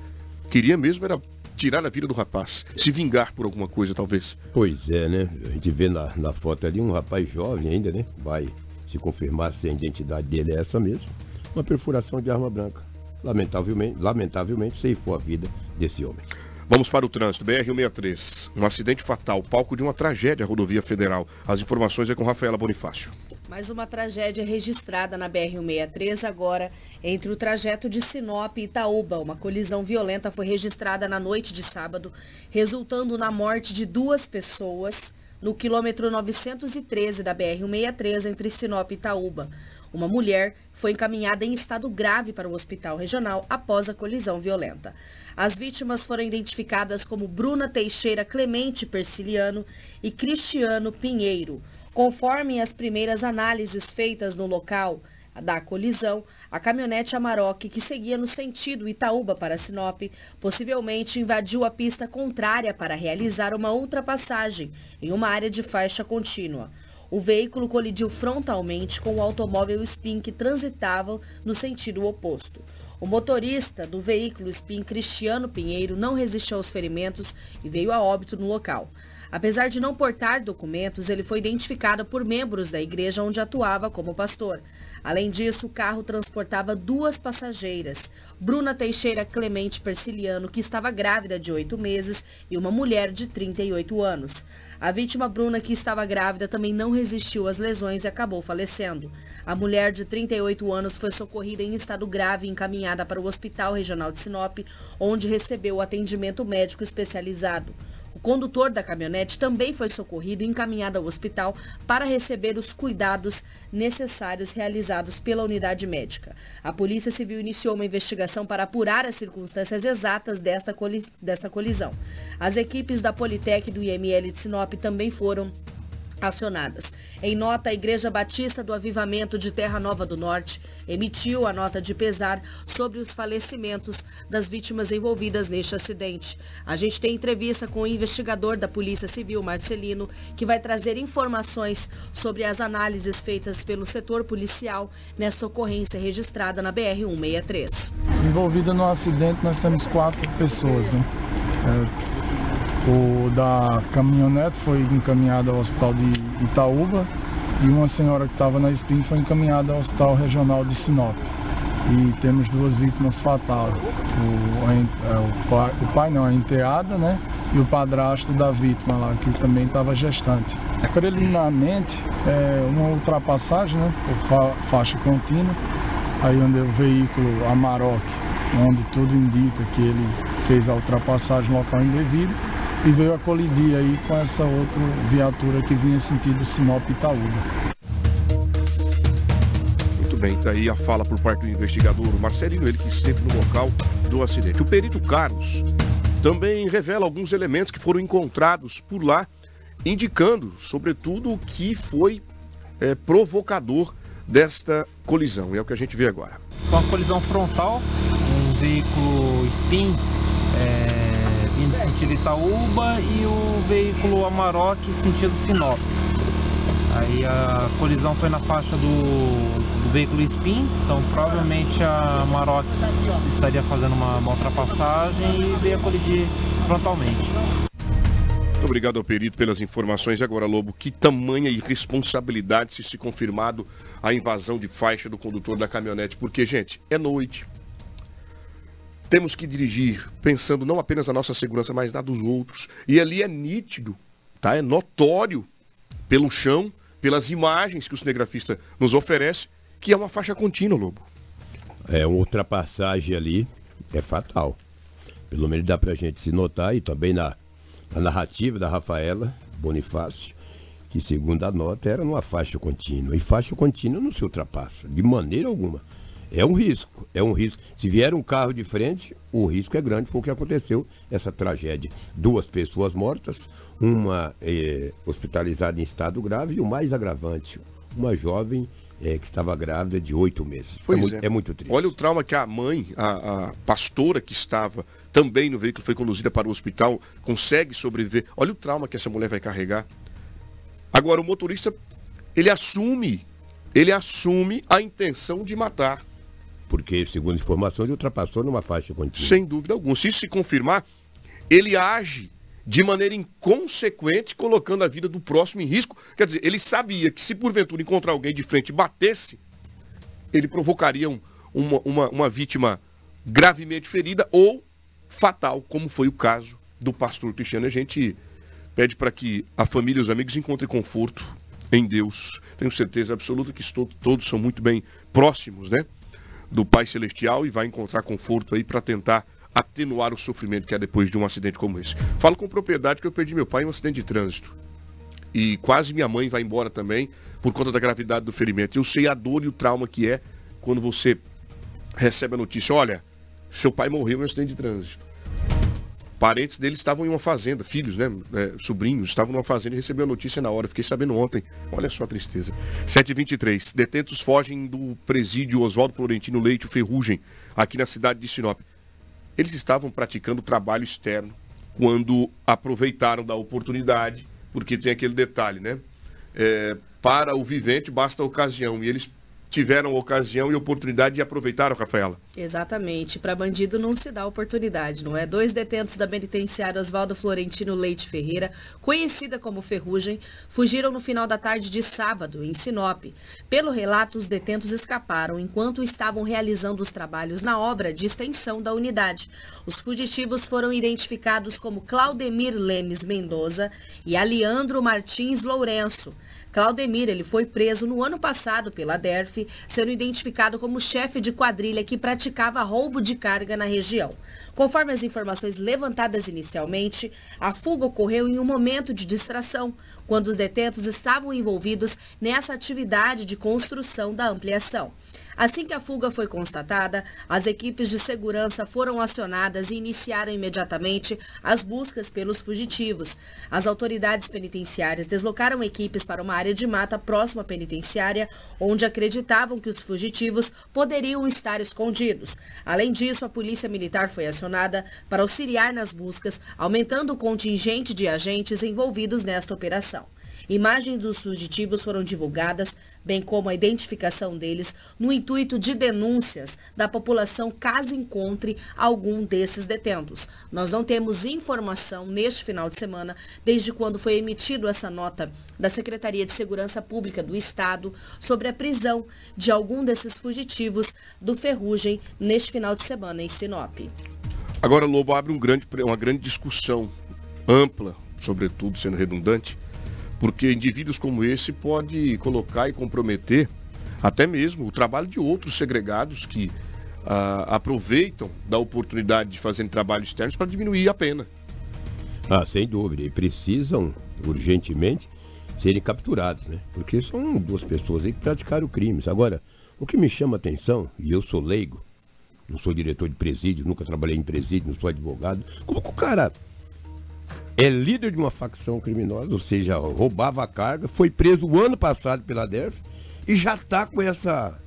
Queria mesmo era tirar a vida do rapaz, se vingar por alguma coisa, talvez. Pois é, né? A gente vê na, na foto ali um rapaz jovem ainda, né? Vai se confirmar se a identidade dele é essa mesmo. Uma perfuração de arma branca. Lamentavelmente, lamentavelmente ceifou a vida desse homem. Vamos para o trânsito. BR-163. Um acidente fatal, palco de uma tragédia rodovia federal. As informações é com Rafaela Bonifácio. Mais uma tragédia registrada na BR-163 agora entre o trajeto de Sinop e Itaúba. Uma colisão violenta foi registrada na noite de sábado, resultando na morte de duas pessoas no quilômetro 913 da BR-163 entre Sinop e Itaúba. Uma mulher foi encaminhada em estado grave para o hospital regional após a colisão violenta. As vítimas foram identificadas como Bruna Teixeira Clemente Persiliano e Cristiano Pinheiro. Conforme as primeiras análises feitas no local da colisão, a caminhonete Amarok, que seguia no sentido Itaúba para Sinop, possivelmente invadiu a pista contrária para realizar uma ultrapassagem em uma área de faixa contínua. O veículo colidiu frontalmente com o automóvel Spin que transitava no sentido oposto. O motorista do veículo Spin, Cristiano Pinheiro, não resistiu aos ferimentos e veio a óbito no local. Apesar de não portar documentos, ele foi identificado por membros da igreja onde atuava como pastor. Além disso, o carro transportava duas passageiras, Bruna Teixeira Clemente Persiliano, que estava grávida de oito meses, e uma mulher de 38 anos. A vítima Bruna, que estava grávida, também não resistiu às lesões e acabou falecendo. A mulher de 38 anos foi socorrida em estado grave e encaminhada para o Hospital Regional de Sinop, onde recebeu atendimento médico especializado. O condutor da caminhonete também foi socorrido e encaminhado ao hospital para receber os cuidados necessários realizados pela unidade médica. A Polícia Civil iniciou uma investigação para apurar as circunstâncias exatas desta, colisão. As equipes da Politec e do IML de Sinop também foram acionadas. Em nota, a Igreja Batista do Avivamento de Terra Nova do Norte emitiu a nota de pesar sobre os falecimentos das vítimas envolvidas neste acidente. A gente tem entrevista com o investigador da Polícia Civil, Marcelino, que vai trazer informações sobre as análises feitas pelo setor policial nesta ocorrência registrada na BR-163. Envolvida no acidente, nós temos quatro pessoas. Né? É o da caminhonete foi encaminhado ao hospital de Itaúba e uma senhora que estava na espinha foi encaminhada ao hospital regional de Sinop. e temos duas vítimas fatais. O, é, o, pai, o pai não, a enteada, né? E o padrasto da vítima lá, que também estava gestante. Preliminarmente, é uma ultrapassagem, né? Por fa faixa contínua, aí onde o veículo Amarok, onde tudo indica que ele fez a ultrapassagem local indevido e veio a colidir aí com essa outra viatura que vinha sentido Sinop Itaúba. Muito bem, tá aí a fala por parte do investigador Marcelinho, ele que esteve no local do acidente. O perito Carlos também revela alguns elementos que foram encontrados por lá, indicando, sobretudo, o que foi é, provocador desta colisão. E é o que a gente vê agora. Com a colisão frontal, um veículo Spin vindo sentido Itaúba e o veículo Amarok sentido Sinop. Aí a colisão foi na faixa do, do veículo Spin, então provavelmente a Amarok estaria fazendo uma, uma ultrapassagem e veio a colidir frontalmente. Muito obrigado ao perito pelas informações. E agora, Lobo, que tamanha irresponsabilidade se se confirmado a invasão de faixa do condutor da caminhonete. Porque, gente, é noite. Temos que dirigir pensando não apenas na nossa segurança, mas na dos outros. E ali é nítido, tá? É notório pelo chão, pelas imagens que o cinegrafista nos oferece, que é uma faixa contínua, Lobo. É, uma ultrapassagem ali é fatal. Pelo menos dá pra gente se notar e também na a narrativa da Rafaela Bonifácio, que segundo a nota era numa faixa contínua. E faixa contínua não se ultrapassa, de maneira alguma. É um risco, é um risco. Se vier um carro de frente, o risco é grande. Foi o que aconteceu, essa tragédia. Duas pessoas mortas, uma é, hospitalizada em estado grave e o mais agravante, uma jovem é, que estava grávida de oito meses. É, muito, é. muito triste. Olha o trauma que a mãe, a, a pastora que estava também no veículo, foi conduzida para o hospital, consegue sobreviver. Olha o trauma que essa mulher vai carregar. Agora, o motorista, ele assume, ele assume a intenção de matar. Porque, segundo informações, ultrapassou numa faixa contínua. Sem dúvida alguma. Se isso se confirmar, ele age de maneira inconsequente, colocando a vida do próximo em risco. Quer dizer, ele sabia que se porventura encontrar alguém de frente e batesse, ele provocaria um, uma, uma, uma vítima gravemente ferida ou fatal, como foi o caso do pastor Cristiano. A gente pede para que a família e os amigos encontrem conforto em Deus. Tenho certeza absoluta que todos, todos são muito bem próximos, né? Do Pai Celestial e vai encontrar conforto aí para tentar atenuar o sofrimento que é depois de um acidente como esse. Falo com propriedade que eu perdi meu pai em um acidente de trânsito. E quase minha mãe vai embora também por conta da gravidade do ferimento. Eu sei a dor e o trauma que é quando você recebe a notícia, olha, seu pai morreu em um acidente de trânsito. Parentes dele estavam em uma fazenda, filhos, né? É, sobrinhos, estavam numa fazenda e receberam a notícia na hora. Fiquei sabendo ontem. Olha só a tristeza. 7h23. Detentos fogem do presídio Oswaldo Florentino Leite Ferrugem, aqui na cidade de Sinop. Eles estavam praticando trabalho externo quando aproveitaram da oportunidade, porque tem aquele detalhe, né? É, para o vivente basta a ocasião. E eles tiveram ocasião e oportunidade de aproveitar, Rafaela. Exatamente. Para bandido não se dá oportunidade, não é? Dois detentos da penitenciária Oswaldo Florentino Leite Ferreira, conhecida como Ferrugem, fugiram no final da tarde de sábado, em Sinop. Pelo relato, os detentos escaparam enquanto estavam realizando os trabalhos na obra de extensão da unidade. Os fugitivos foram identificados como Claudemir Lemes Mendoza e Aliandro Martins Lourenço. Claudemir ele foi preso no ano passado pela DERF, sendo identificado como chefe de quadrilha que praticava roubo de carga na região. Conforme as informações levantadas inicialmente, a fuga ocorreu em um momento de distração, quando os detentos estavam envolvidos nessa atividade de construção da ampliação. Assim que a fuga foi constatada, as equipes de segurança foram acionadas e iniciaram imediatamente as buscas pelos fugitivos. As autoridades penitenciárias deslocaram equipes para uma área de mata próxima à penitenciária, onde acreditavam que os fugitivos poderiam estar escondidos. Além disso, a Polícia Militar foi acionada para auxiliar nas buscas, aumentando o contingente de agentes envolvidos nesta operação. Imagens dos fugitivos foram divulgadas, bem como a identificação deles, no intuito de denúncias da população caso encontre algum desses detentos. Nós não temos informação neste final de semana, desde quando foi emitido essa nota da Secretaria de Segurança Pública do Estado sobre a prisão de algum desses fugitivos do Ferrugem neste final de semana em Sinop. Agora, Lobo abre um grande, uma grande discussão ampla, sobretudo sendo redundante, porque indivíduos como esse pode colocar e comprometer até mesmo o trabalho de outros segregados que ah, aproveitam da oportunidade de fazerem trabalhos externos para diminuir a pena. Ah, sem dúvida. E precisam urgentemente serem capturados, né? Porque são duas pessoas aí que praticaram crimes. Agora, o que me chama a atenção, e eu sou leigo, não sou diretor de presídio, nunca trabalhei em presídio, não sou advogado, como que o cara é líder de uma facção criminosa, ou seja, roubava a carga, foi preso o ano passado pela DERF e já está com essa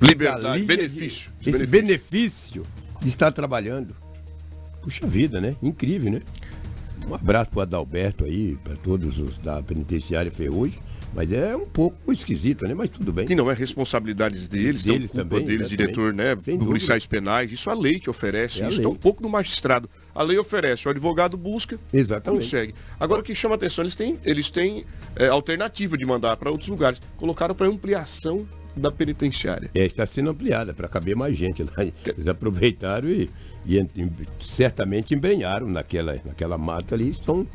liberdade, benefício, de, esse benefício de estar trabalhando. Puxa vida, né? Incrível, né? Um abraço para o Adalberto aí, para todos os da penitenciária Ferrugem. Mas é um pouco esquisito, né? Mas tudo bem. E não é responsabilidades deles, deles então, também, deles, diretor, né? Policiais penais, isso a lei que oferece, é isso é um pouco do magistrado. A lei oferece, o advogado busca, Exatamente. consegue. Agora o que chama atenção, eles têm, eles têm é, alternativa de mandar para outros lugares. Colocaram para ampliação da penitenciária. É, está sendo ampliada para caber mais gente lá. Eles aproveitaram e, e, e certamente empenharam naquela, naquela mata ali. Estão,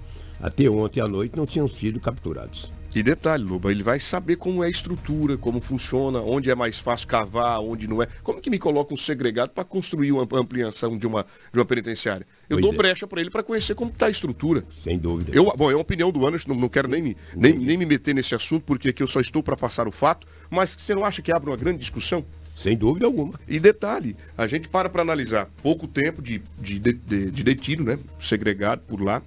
até ontem à noite não tinham sido capturados. E detalhe, Luba, ele vai saber como é a estrutura, como funciona, onde é mais fácil cavar, onde não é. Como que me coloca um segregado para construir uma ampliação de uma, de uma penitenciária? Eu pois dou é. brecha para ele para conhecer como está a estrutura. Sem dúvida. Eu, bom, é uma opinião do Anderson, não, não quero nem me, nem, nem me meter nesse assunto, porque aqui eu só estou para passar o fato, mas você não acha que abre uma grande discussão? Sem dúvida alguma. E detalhe, a gente para para analisar pouco tempo de, de, de, de detido, né? Segregado por lá,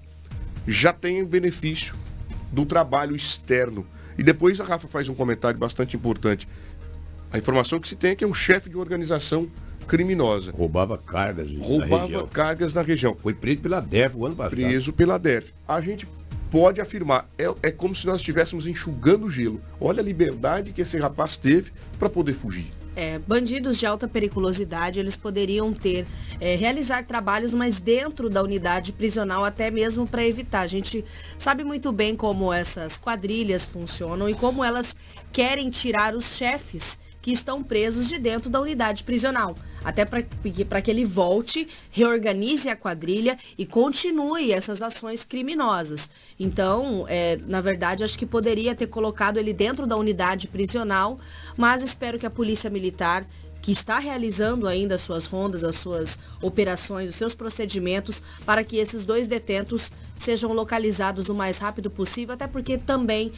já tem benefício do trabalho externo. E depois a Rafa faz um comentário bastante importante. A informação que se tem é que é um chefe de organização criminosa. Roubava cargas Roubava na região. cargas na região. Foi preso pela DEF o ano passado. Preso pela DEF. A gente pode afirmar, é, é como se nós estivéssemos enxugando gelo. Olha a liberdade que esse rapaz teve para poder fugir. É, bandidos de alta periculosidade, eles poderiam ter, é, realizar trabalhos, mas dentro da unidade prisional, até mesmo para evitar. A gente sabe muito bem como essas quadrilhas funcionam e como elas querem tirar os chefes que estão presos de dentro da unidade prisional. Até para que ele volte, reorganize a quadrilha e continue essas ações criminosas. Então, é, na verdade, acho que poderia ter colocado ele dentro da unidade prisional, mas espero que a Polícia Militar que está realizando ainda as suas rondas, as suas operações, os seus procedimentos para que esses dois detentos sejam localizados o mais rápido possível, até porque também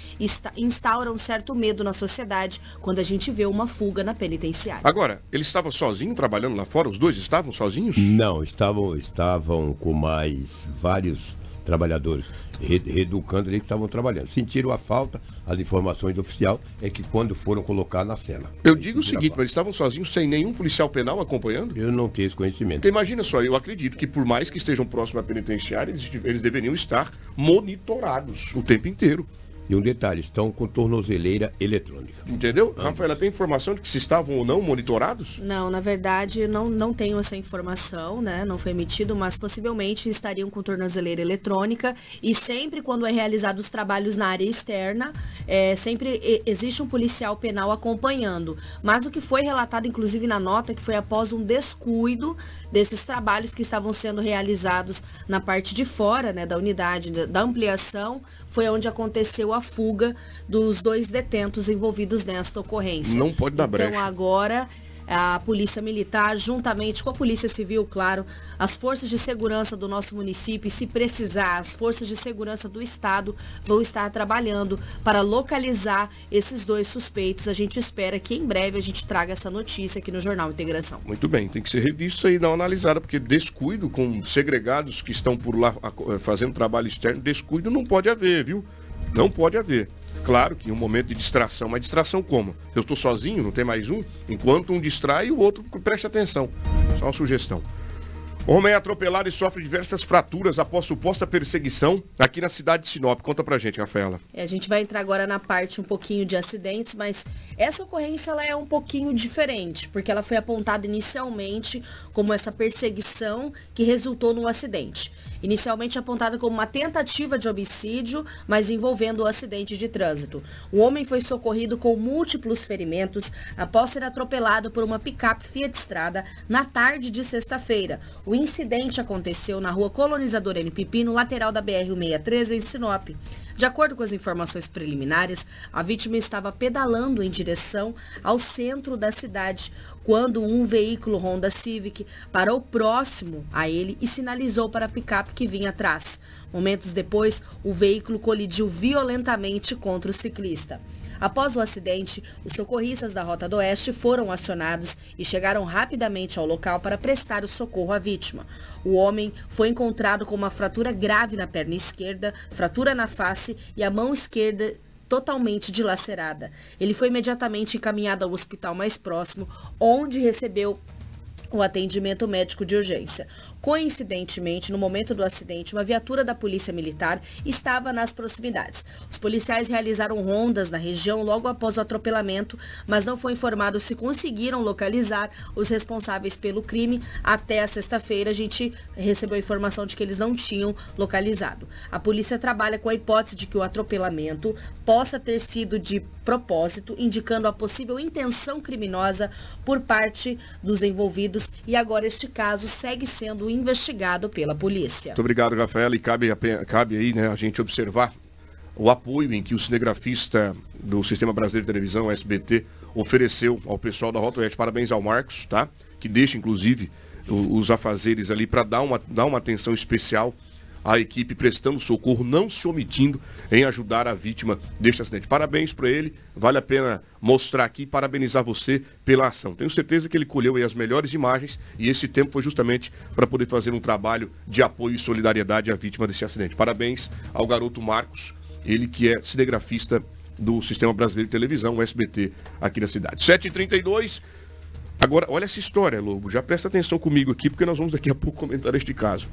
instaura um certo medo na sociedade quando a gente vê uma fuga na penitenciária. Agora, eles estavam sozinhos trabalhando lá fora? Os dois estavam sozinhos? Não, estavam, estavam com mais vários trabalhadores reeducando ali que estavam trabalhando. Sentiram a falta, as informações oficial é que quando foram colocar na cela. Eu digo o seguinte, mas eles estavam sozinhos sem nenhum policial penal acompanhando? Eu não tenho esse conhecimento. Porque imagina só, eu acredito que por mais que estejam próximos à penitenciária, eles, eles deveriam estar monitorados o tempo inteiro. E um detalhe, estão com tornozeleira eletrônica. Entendeu? Ah. Rafaela, tem informação de que se estavam ou não monitorados? Não, na verdade, não, não tenho essa informação, né? Não foi emitido, mas possivelmente estariam com tornozeleira eletrônica. E sempre quando é realizado os trabalhos na área externa, é, sempre existe um policial penal acompanhando. Mas o que foi relatado, inclusive na nota, que foi após um descuido desses trabalhos que estavam sendo realizados na parte de fora, né, da unidade, da ampliação, foi onde aconteceu a fuga dos dois detentos envolvidos nesta ocorrência. Não pode dar então, brecha. Então agora a Polícia Militar, juntamente com a Polícia Civil, claro, as forças de segurança do nosso município, e se precisar, as forças de segurança do Estado vão estar trabalhando para localizar esses dois suspeitos. A gente espera que em breve a gente traga essa notícia aqui no Jornal Integração. Muito bem, tem que ser revisto e dar uma analisada, porque descuido com segregados que estão por lá fazendo trabalho externo, descuido não pode haver, viu? Não pode haver. Claro que em um momento de distração, mas distração como? Eu estou sozinho, não tem mais um? Enquanto um distrai, o outro preste atenção. Só uma sugestão. Homem é atropelado e sofre diversas fraturas após suposta perseguição aqui na cidade de Sinop. Conta pra gente, Rafaela. É, a gente vai entrar agora na parte um pouquinho de acidentes, mas essa ocorrência ela é um pouquinho diferente, porque ela foi apontada inicialmente como essa perseguição que resultou num acidente. Inicialmente apontada como uma tentativa de homicídio, mas envolvendo o um acidente de trânsito. O homem foi socorrido com múltiplos ferimentos após ser atropelado por uma picape Fiat Strada na tarde de sexta-feira. O incidente aconteceu na rua Colonizador N. Pipi, no lateral da BR-163, em Sinop. De acordo com as informações preliminares, a vítima estava pedalando em direção ao centro da cidade quando um veículo Honda Civic parou próximo a ele e sinalizou para a picape que vinha atrás. Momentos depois, o veículo colidiu violentamente contra o ciclista. Após o acidente, os socorristas da Rota do Oeste foram acionados e chegaram rapidamente ao local para prestar o socorro à vítima. O homem foi encontrado com uma fratura grave na perna esquerda, fratura na face e a mão esquerda totalmente dilacerada. Ele foi imediatamente encaminhado ao hospital mais próximo, onde recebeu o atendimento médico de urgência. Coincidentemente, no momento do acidente, uma viatura da Polícia Militar estava nas proximidades. Os policiais realizaram rondas na região logo após o atropelamento, mas não foi informado se conseguiram localizar os responsáveis pelo crime. Até a sexta-feira, a gente recebeu a informação de que eles não tinham localizado. A polícia trabalha com a hipótese de que o atropelamento possa ter sido de propósito, indicando a possível intenção criminosa por parte dos envolvidos e agora este caso segue sendo investigado pela polícia. Muito obrigado, Rafaela. E cabe, cabe aí né, a gente observar o apoio em que o cinegrafista do Sistema Brasileiro de Televisão, SBT, ofereceu ao pessoal da Rota Oeste. Parabéns ao Marcos, tá? Que deixa, inclusive, os afazeres ali para dar uma, dar uma atenção especial a equipe prestando socorro, não se omitindo em ajudar a vítima deste acidente. Parabéns para ele, vale a pena mostrar aqui e parabenizar você pela ação. Tenho certeza que ele colheu as melhores imagens e esse tempo foi justamente para poder fazer um trabalho de apoio e solidariedade à vítima desse acidente. Parabéns ao garoto Marcos, ele que é cinegrafista do Sistema Brasileiro de Televisão, o SBT, aqui na cidade. 7h32. Agora, olha essa história, Lobo. Já presta atenção comigo aqui, porque nós vamos daqui a pouco comentar este caso.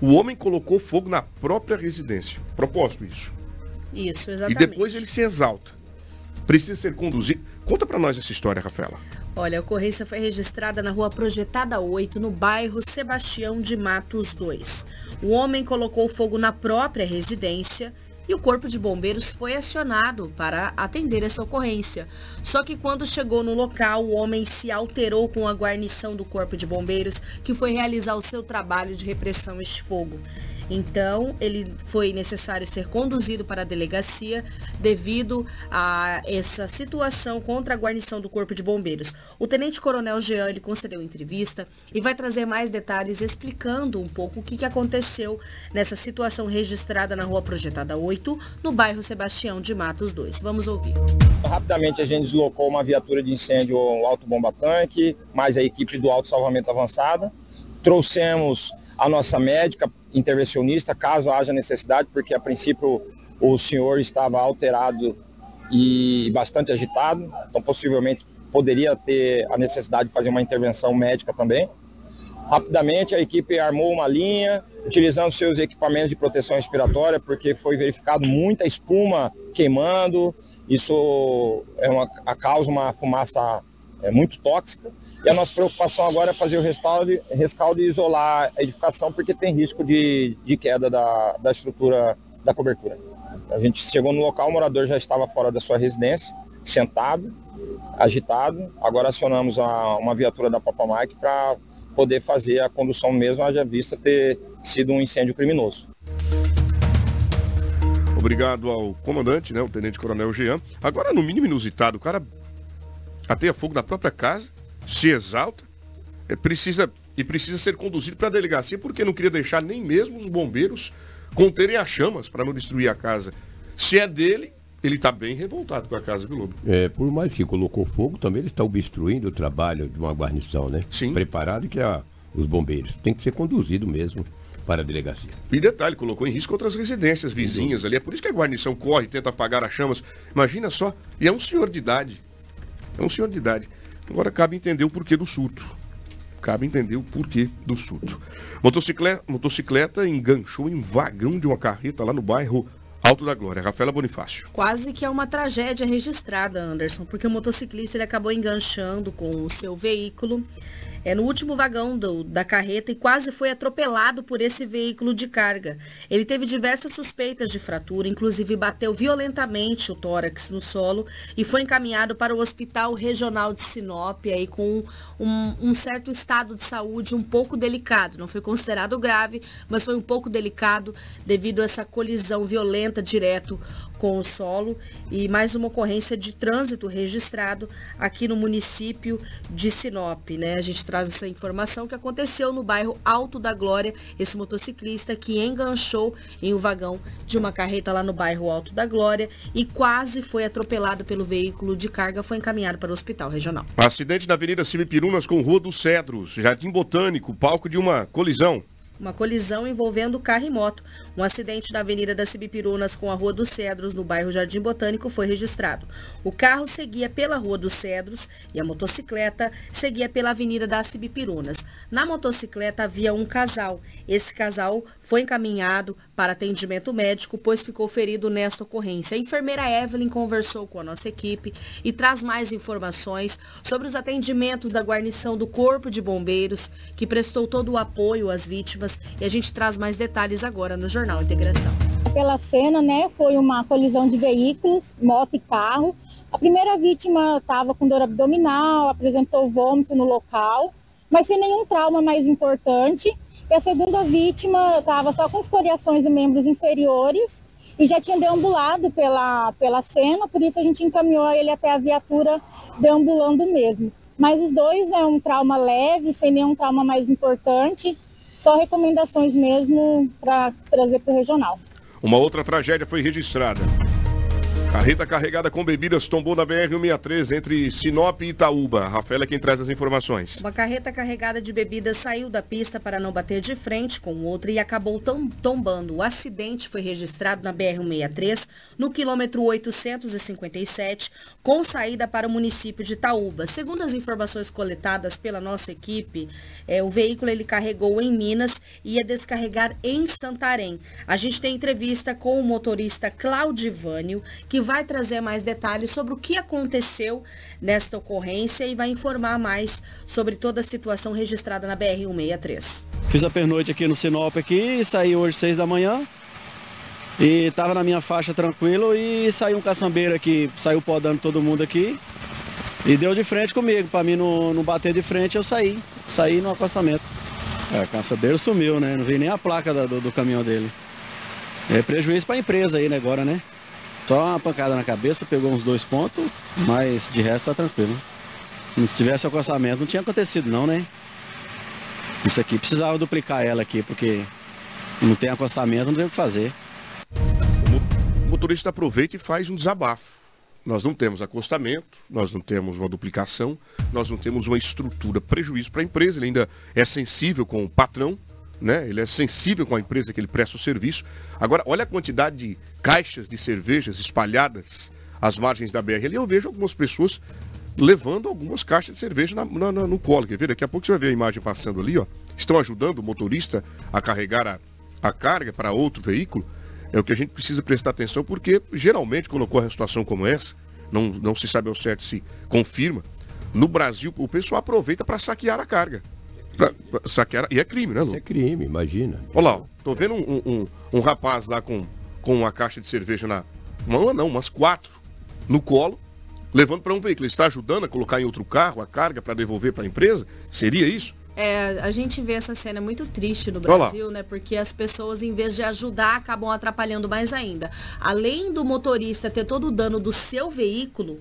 O homem colocou fogo na própria residência. Propósito isso. Isso, exatamente. E depois ele se exalta. Precisa ser conduzido. Conta para nós essa história, Rafaela. Olha, a ocorrência foi registrada na rua Projetada 8, no bairro Sebastião de Matos 2. O homem colocou fogo na própria residência e o Corpo de Bombeiros foi acionado para atender essa ocorrência. Só que quando chegou no local, o homem se alterou com a guarnição do Corpo de Bombeiros, que foi realizar o seu trabalho de repressão este fogo. Então, ele foi necessário ser conduzido para a delegacia devido a essa situação contra a guarnição do Corpo de Bombeiros. O Tenente Coronel Jean ele concedeu entrevista e vai trazer mais detalhes explicando um pouco o que, aconteceu nessa situação registrada na Rua Projetada 8, no bairro Sebastião de Matos 2. Vamos ouvir. Rapidamente a gente deslocou uma viatura de incêndio alto bomba tanque, mais a equipe do alto salvamento avançada. Trouxemos a nossa médica intervencionista, caso haja necessidade, porque a princípio o senhor estava alterado e bastante agitado, então possivelmente poderia ter a necessidade de fazer uma intervenção médica também. Rapidamente a equipe armou uma linha, utilizando seus equipamentos de proteção respiratória, porque foi verificado muita espuma queimando, isso é uma, causa uma fumaça é, muito tóxica. E a nossa preocupação agora é fazer o rescaldo, rescaldo e isolar a edificação, porque tem risco de, de queda da, da estrutura da cobertura. A gente chegou no local, o morador já estava fora da sua residência, sentado, agitado. Agora acionamos a, uma viatura da Papamike para poder fazer a condução mesmo, haja vista ter sido um incêndio criminoso. Obrigado ao comandante, né, o Tenente Coronel Jean. Agora, no mínimo inusitado, o cara ateia fogo na própria casa, se exalta, é, precisa e precisa ser conduzido para a delegacia porque não queria deixar nem mesmo os bombeiros conterem as chamas para não destruir a casa. Se é dele, ele está bem revoltado com a casa, viu, Lobo? É, por mais que colocou fogo, também ele está obstruindo o trabalho de uma guarnição, né? Sim. Preparado que a, os bombeiros. Tem que ser conduzido mesmo para a delegacia. E detalhe, colocou em risco outras residências vizinhas ali. É por isso que a guarnição corre, tenta apagar as chamas. Imagina só. E é um senhor de idade. É um senhor de idade. Agora cabe entender o porquê do surto. cabe entender o porquê do surto. Motocicleta, motocicleta enganchou em vagão de uma carreta lá no bairro Alto da Glória. Rafaela Bonifácio. Quase que é uma tragédia registrada, Anderson, porque o motociclista ele acabou enganchando com o seu veículo é, no último vagão do, da carreta e quase foi atropelado por esse veículo de carga. Ele teve diversas suspeitas de fratura, inclusive bateu violentamente o tórax no solo e foi encaminhado para o Hospital Regional de Sinop, aí com um, um certo estado de saúde um pouco delicado. Não foi considerado grave, mas foi um pouco delicado devido a essa colisão violenta direto com o solo e mais uma ocorrência de trânsito registrado aqui no município de Sinop, né? A gente traz essa informação que aconteceu no bairro Alto da Glória, esse motociclista que enganchou em um vagão de uma carreta lá no bairro Alto da Glória e quase foi atropelado pelo veículo de carga, foi encaminhado para o hospital regional. Acidente na Avenida Cibipirunas com Rua dos Cedros, Jardim Botânico, palco de uma colisão. Uma colisão envolvendo carro e moto. Um acidente na Avenida das Cibipirunas com a Rua dos Cedros, no bairro Jardim Botânico, foi registrado. O carro seguia pela Rua dos Cedros e a motocicleta seguia pela Avenida das Cibipirunas. Na motocicleta havia um casal. Esse casal foi encaminhado para atendimento médico, pois ficou ferido nesta ocorrência. A enfermeira Evelyn conversou com a nossa equipe e traz mais informações sobre os atendimentos da guarnição do Corpo de Bombeiros, que prestou todo o apoio às vítimas. E a gente traz mais detalhes agora no Jornal Integração. Pela cena, né, foi uma colisão de veículos, moto e carro. A primeira vítima estava com dor abdominal, apresentou vômito no local, mas sem nenhum trauma mais importante. E a segunda vítima estava só com escoriações de membros inferiores e já tinha deambulado pela, pela cena, por isso a gente encaminhou ele até a viatura deambulando mesmo. Mas os dois é um trauma leve, sem nenhum trauma mais importante só recomendações mesmo para trazer para o regional. Uma outra tragédia foi registrada. Carreta carregada com bebidas tombou na BR-163 entre Sinop e Itaúba. Rafaela é quem traz as informações. Uma carreta carregada de bebidas saiu da pista para não bater de frente com outra e acabou tombando. O acidente foi registrado na BR-163, no quilômetro 857, com saída para o município de Itaúba. Segundo as informações coletadas pela nossa equipe, é, o veículo ele carregou em Minas e ia descarregar em Santarém. A gente tem entrevista com o motorista Claudivânio, que vai trazer mais detalhes sobre o que aconteceu nesta ocorrência e vai informar mais sobre toda a situação registrada na BR-163. Fiz a pernoite aqui no Sinop aqui, saí hoje seis da manhã e estava na minha faixa tranquilo e saiu um caçambeiro aqui, saiu podando todo mundo aqui e deu de frente comigo, para mim não, não bater de frente eu saí, saí no acostamento. É, o caçambeiro sumiu, né? Não vi nem a placa do, do caminhão dele. É prejuízo para a empresa aí, né, agora, né? Só uma pancada na cabeça, pegou uns dois pontos, mas de resto tá tranquilo. Se tivesse acostamento não tinha acontecido não, né? Isso aqui precisava duplicar ela aqui, porque não tem acostamento, não tem o que fazer. O motorista aproveita e faz um desabafo. Nós não temos acostamento, nós não temos uma duplicação, nós não temos uma estrutura. Prejuízo para a empresa, ele ainda é sensível com o patrão, né? Ele é sensível com a empresa que ele presta o serviço. Agora, olha a quantidade de caixas de cervejas espalhadas às margens da BR. Ali eu vejo algumas pessoas levando algumas caixas de cerveja na, na, na, no colo. Quer ver? Daqui a pouco você vai ver a imagem passando ali, ó. Estão ajudando o motorista a carregar a, a carga para outro veículo. É o que a gente precisa prestar atenção, porque geralmente quando ocorre uma situação como essa, não, não se sabe ao certo se confirma, no Brasil o pessoal aproveita para saquear a carga. Pra, pra saquear, e é crime, né, Lu? Isso é crime, imagina. Olha lá, tô vendo um, um, um, rapaz lá com, com uma caixa de cerveja na. Uma não, umas quatro no colo, levando para um veículo. Ele está ajudando a colocar em outro carro a carga para devolver para a empresa? Seria isso? É, a gente vê essa cena muito triste no Brasil, né? Porque as pessoas, em vez de ajudar, acabam atrapalhando mais ainda. Além do motorista ter todo o dano do seu veículo,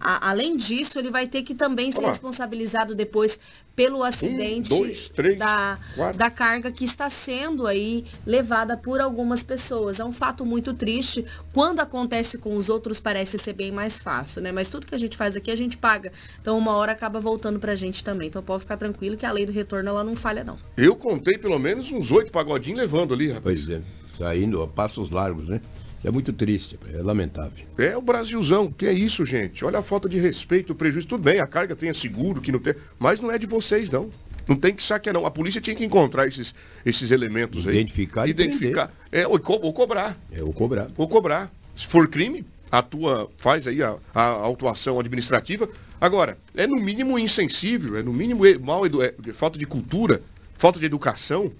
a, além disso, ele vai ter que também ser responsabilizado depois pelo acidente um, dois, três, da, da carga que está sendo aí levada por algumas pessoas. É um fato muito triste. Quando acontece com os outros, parece ser bem mais fácil, né? Mas tudo que a gente faz aqui, a gente paga. Então, uma hora acaba voltando pra gente também. Então, pode ficar tranquilo que a lei do retorno, ela não falha, não. Eu contei pelo menos uns oito pagodinhos levando ali, rapaz. Pois é, saindo a passos largos, né? É muito triste, é lamentável. É o Brasilzão, que é isso, gente. Olha a falta de respeito, o prejuízo. Tudo bem, a carga tem seguro, que não tem. Mas não é de vocês, não. Não tem que saquear, não. A polícia tinha que encontrar esses, esses elementos aí. Identificar e Identificar. É, ou, co- ou cobrar. É, ou cobrar. Ou cobrar. Se for crime, atua, faz aí a, a autuação administrativa. Agora, é no mínimo insensível, é no mínimo mal é, falta de cultura, falta de educação.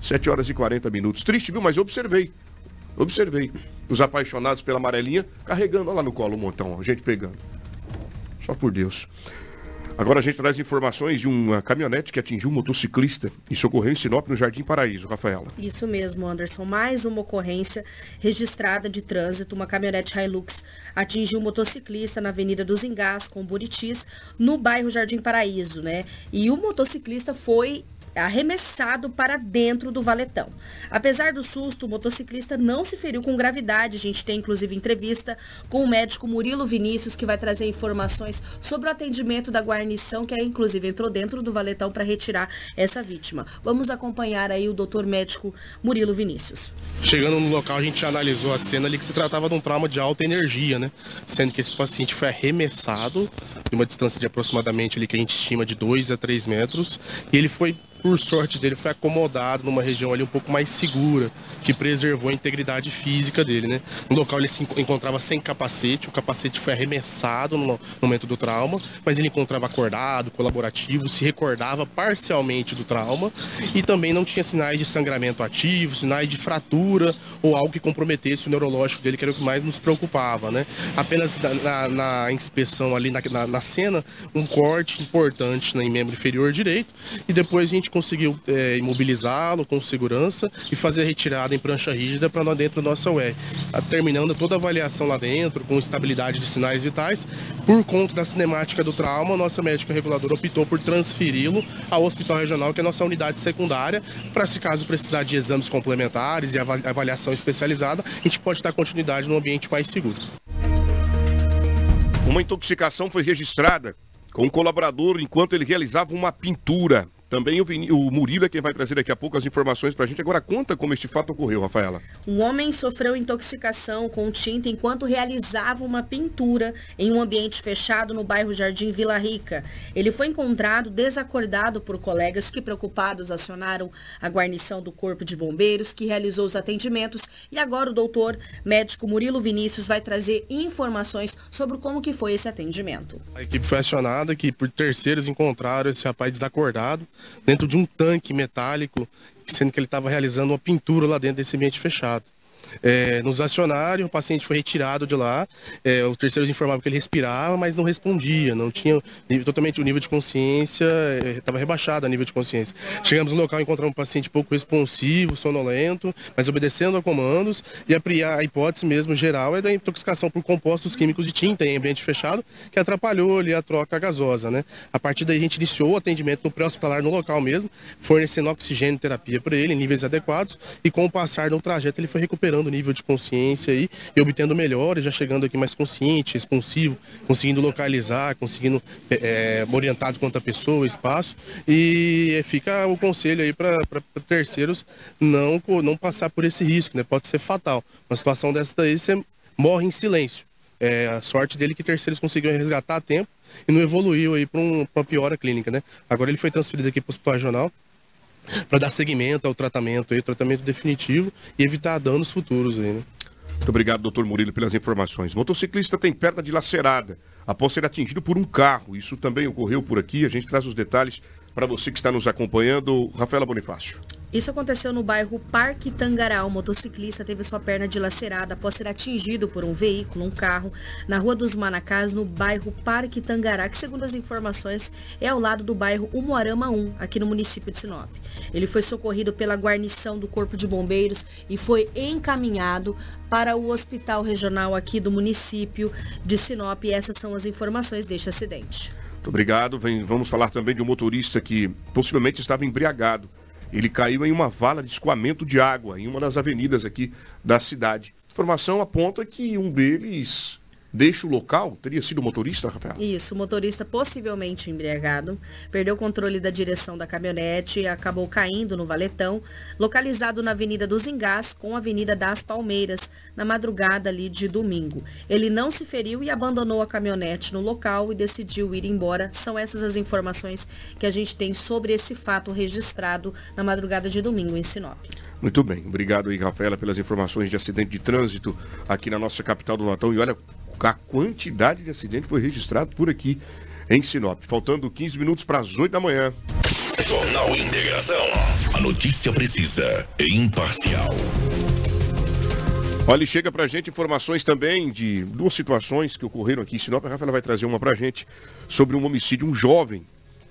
7 horas e 40 minutos. Triste, viu? Mas eu observei. Observei. Os apaixonados pela amarelinha carregando lá no colo um montão, ó, gente pegando. Só por Deus. Agora a gente traz informações de uma caminhonete que atingiu um motociclista e socorreu em Sinop, no Jardim Paraíso, Rafaela. Isso mesmo, Anderson. Mais uma ocorrência registrada de trânsito. Uma caminhonete Hilux atingiu um motociclista na Avenida dos Engás, com Buritis, no bairro Jardim Paraíso, né? E o motociclista foi arremessado para dentro do valetão. Apesar do susto, o motociclista não se feriu com gravidade. A gente tem inclusive entrevista com o médico Murilo Vinícius, que vai trazer informações sobre o atendimento da guarnição, que inclusive entrou dentro do valetão para retirar essa vítima. Vamos acompanhar aí o doutor médico Murilo Vinícius. Chegando no local, a gente analisou a cena ali que se tratava de um trauma de alta energia, né? Sendo que esse paciente foi arremessado de uma distância de aproximadamente ali que a gente estima de 2 a 3 metros e ele foi por sorte dele, foi acomodado numa região ali um pouco mais segura, que preservou a integridade física dele, né? No local ele se enco- encontrava sem capacete, o capacete foi arremessado no, momento do trauma, mas ele encontrava acordado, colaborativo, se recordava parcialmente do trauma e também não tinha sinais de sangramento ativo, sinais de fratura ou algo que comprometesse o neurológico dele, que era o que mais nos preocupava, né? Apenas na, na- na inspeção ali na, na- na cena, um corte importante né, em membro inferior direito e depois a gente conseguiu é, imobilizá-lo com segurança e fazer a retirada em prancha rígida para dentro da nossa UR. Ah, Terminando toda a avaliação lá dentro, com estabilidade de sinais vitais, por conta da cinemática do trauma, nossa médica reguladora optou por transferi-lo ao Hospital Regional, que é a nossa unidade secundária, para se caso precisar de exames complementares e ava- avaliação especializada, a gente pode dar continuidade num ambiente mais seguro. Uma intoxicação foi registrada com um colaborador enquanto ele realizava uma pintura. Também o, Vini- o Murilo é quem vai trazer daqui a pouco as informações pra gente. Agora conta como este fato ocorreu, Rafaela. Um homem sofreu intoxicação com tinta enquanto realizava uma pintura em um ambiente fechado no bairro Jardim Vila Rica. Ele foi encontrado desacordado por colegas que, preocupados, acionaram a guarnição do Corpo de Bombeiros, que realizou os atendimentos. E agora o doutor médico Murilo Vinícius vai trazer informações sobre como que foi esse atendimento. A equipe foi acionada que por terceiros encontraram esse rapaz desacordado dentro de um tanque metálico, sendo que ele estava realizando uma pintura lá dentro desse ambiente fechado. É, nos acionários, o paciente foi retirado de lá. É, os terceiros informavam que ele respirava, mas não respondia, não tinha totalmente o nível de consciência, estava rebaixado a nível de consciência. Chegamos no local encontramos um paciente pouco responsivo, sonolento, mas obedecendo a comandos. E a, a hipótese mesmo geral é da intoxicação por compostos químicos de tinta em ambiente fechado, que atrapalhou ali a troca gasosa. Né? A partir daí a gente iniciou o atendimento no pré-hospitalar no local mesmo, fornecendo oxigênio terapia para ele em níveis adequados. E com o passar do trajeto ele foi recuperando o nível de consciência aí, e obtendo melhores, já chegando aqui mais consciente, responsivo, conseguindo localizar, conseguindo é, orientado quanto a pessoa, espaço. E fica o conselho aí para terceiros não, não passar por esse risco, né? Pode ser fatal. Uma situação dessa daí você morre em silêncio. É, a sorte dele é que terceiros conseguiram resgatar a tempo e não evoluiu aí para um, uma piora clínica, né? Agora ele foi transferido aqui para o hospital regional para dar seguimento ao tratamento aí, tratamento definitivo e evitar danos futuros aí, né? Muito obrigado, doutor Murilo, pelas informações. Motociclista tem perna dilacerada após ser atingido por um carro. Isso também ocorreu por aqui. A gente traz os detalhes para você que está nos acompanhando. Rafaela Bonifácio. Isso aconteceu no bairro Parque Tangará. O motociclista teve sua perna dilacerada após ser atingido por um veículo, um carro, na Rua dos Manacás, no bairro Parque Tangará, que segundo as informações é ao lado do bairro Umuarama 1, aqui no município de Sinop. Ele foi socorrido pela guarnição do Corpo de Bombeiros e foi encaminhado para o hospital regional aqui do município de Sinop. E essas são as informações deste acidente. Muito obrigado. Vem- vamos falar também de um motorista que possivelmente estava embriagado. Ele caiu em uma vala de escoamento de água em uma das avenidas aqui da cidade. Informação aponta que um deles deixa o local. Teria sido o motorista, Rafael? Isso, o motorista possivelmente embriagado, perdeu o controle da direção da caminhonete e acabou caindo no valetão, localizado na Avenida dos Engás com a Avenida das Palmeiras, na madrugada ali de domingo. Ele não se feriu e abandonou a caminhonete no local e decidiu ir embora. São essas as informações que a gente tem sobre esse fato registrado na madrugada de domingo em Sinop. Muito bem, obrigado aí, Rafaela, pelas informações de acidente de trânsito aqui na nossa capital do Natal. E olha, a quantidade de acidente foi registrado por aqui em Sinop. Faltando 15 minutos para as 8 da manhã. Jornal Integração. A notícia precisa e imparcial. Olha, chega pra gente informações também de duas situações que ocorreram aqui em Sinop. A Rafaela vai trazer uma pra gente sobre um homicídio. Um jovem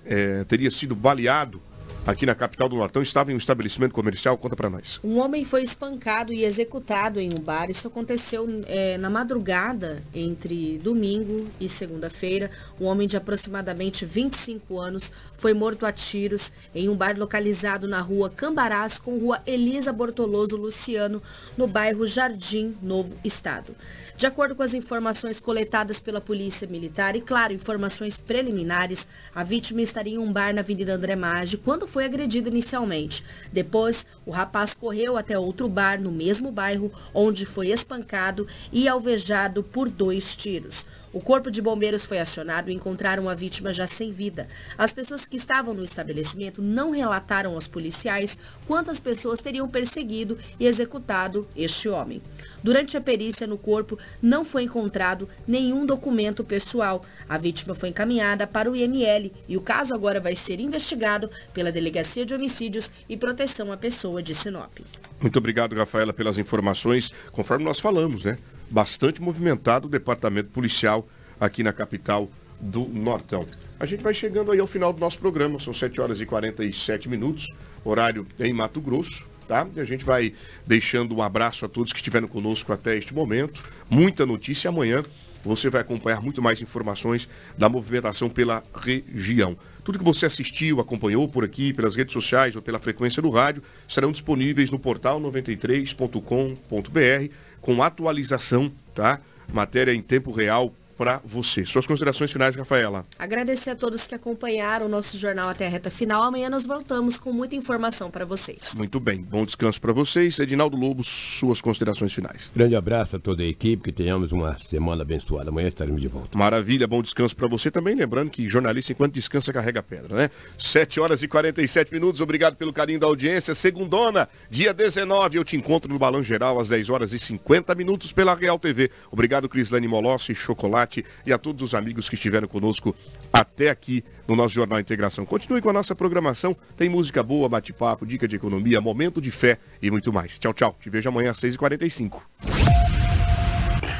é, teria sido baleado aqui na capital do Nortão, estava em um estabelecimento comercial. Conta para nós. Um homem foi espancado e executado em um bar. Isso aconteceu é, na madrugada entre domingo e segunda-feira. Um homem de aproximadamente 25 anos foi morto a tiros em um bar localizado na rua Cambarás com rua Elisa Bortoloso Luciano, no bairro Jardim Novo Estado. De acordo com as informações coletadas pela Polícia Militar e, claro, informações preliminares, a vítima estaria em um bar na Avenida André Maggi quando foi agredida inicialmente. Depois, o rapaz correu até outro bar no mesmo bairro, onde foi espancado e alvejado por dois tiros. O corpo de bombeiros foi acionado e encontraram a vítima já sem vida. As pessoas que estavam no estabelecimento não relataram aos policiais quantas pessoas teriam perseguido e executado este homem. Durante a perícia no corpo, não foi encontrado nenhum documento pessoal. A vítima foi encaminhada para o IML e o caso agora vai ser investigado pela Delegacia de Homicídios e Proteção à Pessoa de Sinop. Muito obrigado, Rafaela, pelas informações. Conforme nós falamos, né? Bastante movimentado o departamento policial aqui na capital do Nortão. A gente vai chegando aí ao final do nosso programa, são 7 horas e 47 minutos, horário em Mato Grosso tá? E a gente vai deixando um abraço a todos que estiveram conosco até este momento. Muita notícia amanhã. Você vai acompanhar muito mais informações da movimentação pela região. Tudo que você assistiu, acompanhou por aqui, pelas redes sociais ou pela frequência do rádio, serão disponíveis no portal 93.com.br com atualização, tá? Matéria em tempo real para você. Suas considerações finais, Rafaela. Agradecer a todos que acompanharam o nosso jornal até a reta final. Amanhã nós voltamos com muita informação para vocês. Muito bem. Bom descanso para vocês. Edinaldo Lobo, suas considerações finais. Grande abraço a toda a equipe, que tenhamos uma semana abençoada. Amanhã estaremos de volta. Maravilha, bom descanso para você também. Lembrando que jornalista, enquanto descansa, carrega pedra, né? 7 horas e 47 minutos. Obrigado pelo carinho da audiência. Segundona, dia 19, eu te encontro no Balão Geral às 10 horas e 50 minutos pela Real TV. Obrigado, Crislane Molossi, Chocolate e a todos os amigos que estiveram conosco até aqui no nosso Jornal Integração. Continue com a nossa programação. Tem música boa, bate-papo, dica de economia, momento de fé e muito mais. Tchau, tchau. Te vejo amanhã às 6h45.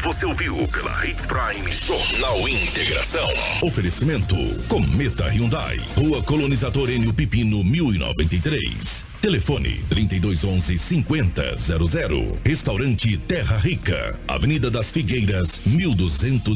Você ouviu pela Hits Prime Jornal Integração. Oferecimento Cometa Hyundai. Rua Colonizador Enio Pipino 1093. Telefone 3211 5000. Restaurante Terra Rica. Avenida das Figueiras 1200.